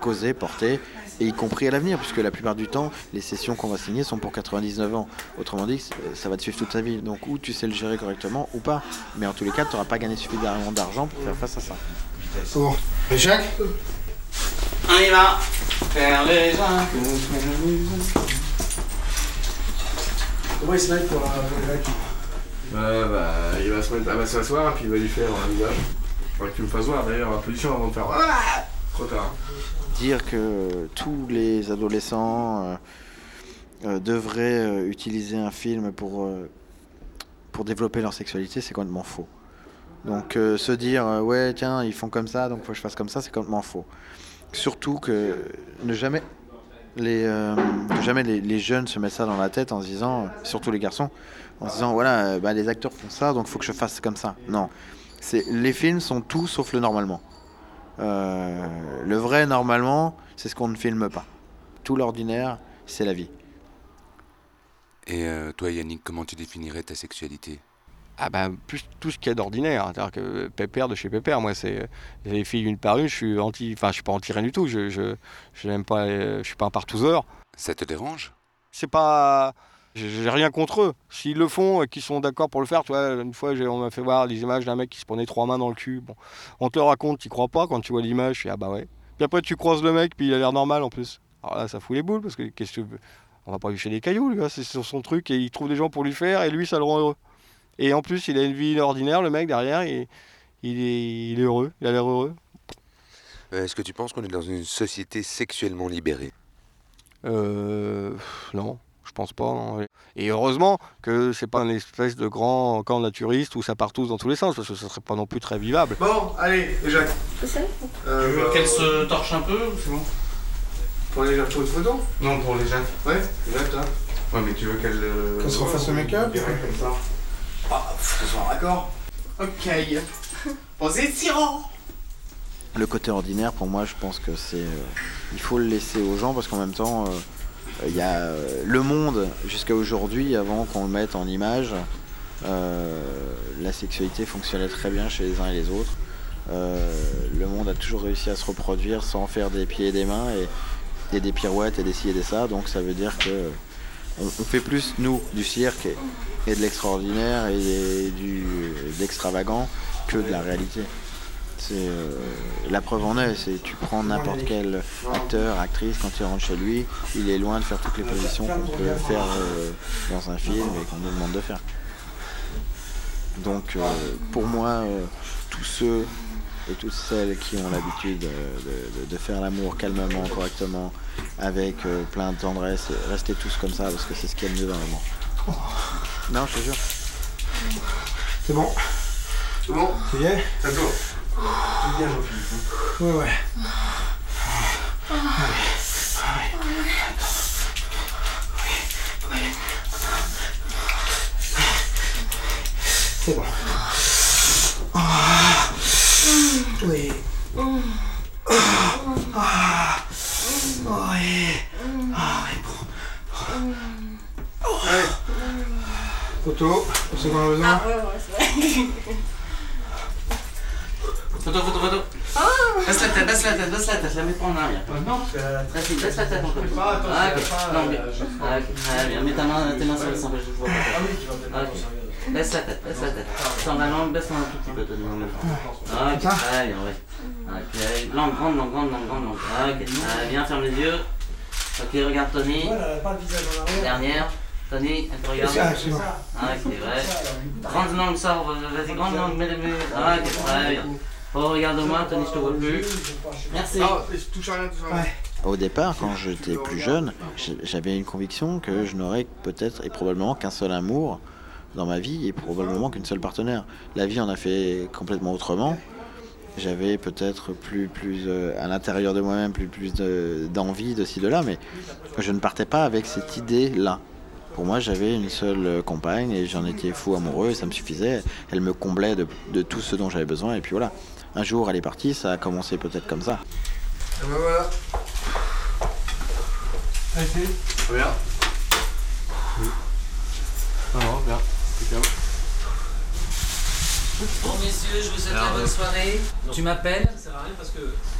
causer, porter, et y compris à l'avenir, puisque la plupart du temps, les sessions qu'on va signer sont pour 99 ans. Autrement dit, ça va te suivre toute ta vie. Donc, ou tu sais le gérer correctement, ou pas. Mais en tous les cas, tu n'auras pas gagné suffisamment d'argent pour faire face à ça. Bon, échec On y va Faire les uns que nous Comment il se met pour, euh, pour mecs Ouais, bah, il va se mettre, elle va s'asseoir, puis il va lui faire un visage. Faudrait que tu me fasses voir d'ailleurs la position avant de faire. Ah Trop tard. Dire que tous les adolescents euh, euh, devraient euh, utiliser un film pour, euh, pour développer leur sexualité, c'est complètement faux. Donc euh, se dire euh, ouais tiens ils font comme ça donc faut que je fasse comme ça c'est complètement faux. Surtout que ne jamais les euh, jamais les, jeunes se mettent ça dans la tête en se disant euh, surtout les garçons en se disant voilà euh, bah, les acteurs font ça donc faut que je fasse comme ça. Non les films sont tout sauf le normalement. Euh, le vrai normalement c'est ce qu'on ne filme pas. Tout l'ordinaire c'est la vie. Et euh, toi Yannick, comment tu définirais ta sexualité? Ah bah plus tout ce qu'il y a d'ordinaire, c'est-à-dire que Pépère de chez Pépère, moi c'est les filles une par une, je suis anti, enfin je suis pas anti rien du tout, je je, je n'aime pas, euh, je suis pas un partouzeur. Ça te dérange? C'est pas, j'ai rien contre eux. S'ils le font et qu'ils sont d'accord pour le faire, tu vois, une fois on m'a fait voir des images d'un mec qui se prenait trois mains dans le cul. Bon, on te le raconte, tu crois pas quand tu vois l'image, tu dis, ah bah ouais. Puis après tu croises le mec, puis il a l'air normal en plus. Alors là ça fout les boules parce que qu'est-ce que tu veux? On va pas lui jeter des cailloux, lui, hein, c'est son truc et il trouve des gens pour lui faire et lui ça le rend heureux. Et en plus, il a une vie ordinaire, le mec derrière, et il est, il est heureux, il a l'air heureux. Euh, Est-ce que tu penses qu'on est dans une société sexuellement libérée? Euh, non, je pense pas. non. Et heureusement que c'est pas une espèce de grand camp naturiste où ça part tous dans tous les sens, parce que ça serait pas non plus très vivable. Bon, allez, Jacques. Euh, Tu veux bah, qu'elle se torche un peu ou c'est bon? Pour les Jacques photo Non, pour les Jacques. Ouais, Jacques, là. Ouais, mais tu veux qu'elle. euh, Qu'elle se refasse le make-up? Bien, comme ça. Ah, pff, ce soir, d'accord Ok. Position Le côté ordinaire, pour moi, je pense que c'est. euh, il faut le laisser aux gens parce qu'en même temps, euh, y a euh, le monde jusqu'à aujourd'hui, avant qu'on le mette en image, euh, la sexualité fonctionnait très bien chez les uns et les autres. Euh, le monde a toujours réussi à se reproduire sans faire des pieds et des mains et, des pirouettes et des ci et des ça. Donc ça veut dire que on, fait plus nous du cirque et, de l'extraordinaire et, du de l'extravagant que de la réalité. C'est euh, la preuve en est, c'est tu prends n'importe quel acteur, actrice quand il rentre chez lui, il est loin de faire toutes les positions qu'on peut faire euh, dans un film et qu'on nous demande de faire. Donc euh, pour moi, euh, tous ceux et toutes celles qui ont l'habitude de, de- de faire l'amour calmement, correctement, avec euh, plein de tendresse, restez tous comme ça parce que c'est ce qu'il y a de mieux dans l'amour. Non, je te jure. C'est bon C'est bon y es? C'est toi. C'est bien, Jean-Philippe. Ouais, ouais. C'est bon. Ah. Oui. Ah. Oui. Ah, oui, bon. Photo, en ont besoin. Ah ouais, ouais, c'est vrai. [LAUGHS] Photo, photo, photo. Baisse la tête, baisse la tête, baisse la tête, la mets pas en arrière. Non, parce que. Vas-y, baisse la tête encore. Pas, attends, Ah, c'est la Non, euh, mais. je- Ah, ok. Ah, bien, mets ta main, tes mains sur le sein, je vois pas. Ah oui, tu vas Ah, ok. Baisse la tête, baisse la tête. Sans la langue, baisse un tout petit peu. de langue. Ah, ok. Ah, bien, ouais. Ok. Langue grande, langue grande, langue grande, langue. Ah, ok. Ah, bien, ferme les yeux. Ok, regarde Tony. Voilà, pas le visage en arrière. Dernière. Tony, elle te regarde. C'est. Ah, ok, ouais. Grande langue sort, vas-y, grande langue, mets les. Ah, ok, très bien. Oh, regarde-moi, Tony, je te vois plus. Merci. Ah, touche à rien, touche à rien. Au départ, quand j'étais plus jeune, j'avais une conviction que je n'aurais peut-être et probablement qu'un seul amour dans ma vie et probablement qu'une seule partenaire. La vie en a fait complètement autrement. J'avais peut-être plus, plus euh, à l'intérieur de moi-même, plus, plus de- d'envie de ci, de là, mais je ne partais pas avec cette idée-là. Pour moi, j'avais une seule compagne et j'en étais fou amoureux et ça me suffisait. Elle me comblait de, de tout ce dont j'avais besoin et puis voilà. Un jour, elle est partie, ça a commencé peut-être comme ça. Et ben voilà. Allez, c'est Bien. Non, bien. Impeccable. Bon messieurs, je vous souhaite la bonne soirée. Tu m'appelles?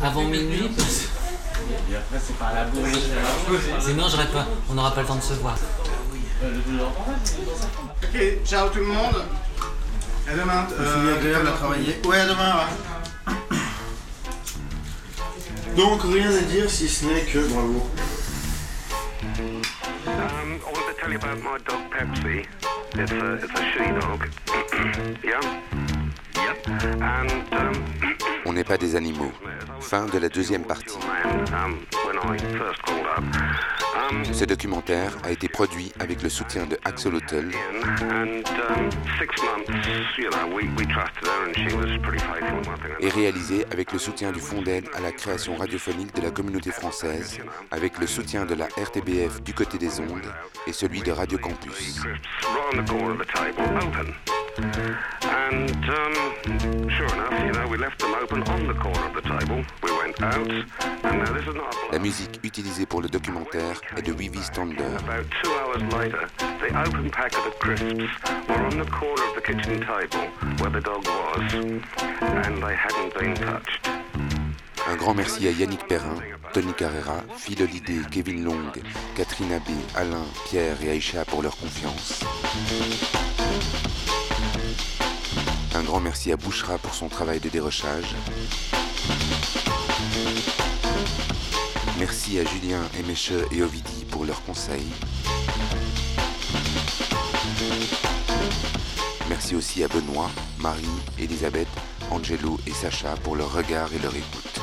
Avant minuit Et après, c'est pas la bourre. Sinon, je pas. On n'aura pas le temps de se voir. Ok, ciao tout le monde. À demain. Euh, agréable à travailler. Ouais, à demain, ouais. Donc, rien à dire si ce n'est que bravo. Um, I want to tell you about my dog Pepsi. It's a, it's a she-dog. [CLEARS THROAT] yeah? Yep. And um, [CLEARS THROAT] On n'est pas des animaux. Fin de la deuxième partie. um, when I first called up, Ce documentaire a été produit avec le soutien de Axel Hotel, et réalisé avec le soutien du Fonds d'aide à la création radiophonique de la communauté française, avec le soutien de la RTBF du côté des ondes et celui de Radio Campus. And um, sure enough, you know, we left them open on the corner of the table. We went out, and now this is not a La musique utilisée pour le documentaire est de Wivi Stander. About two hours later, the open packet of crisps were on the corner of the kitchen table where the dog was, and they hadn't been touched. Un grand merci à Yannick Perrin, Tony Carrera, Phil Kevin Long, Catherine Abbé, Alain, Pierre et Aïcha pour leur confiance. Un grand merci à Bouchra pour son travail de dérochage. Merci à Julien, Emecheux et Ovidi pour leurs conseils. Merci aussi à Benoît, Marie, Elisabeth, Angelo et Sacha pour leur regard et leur écoute.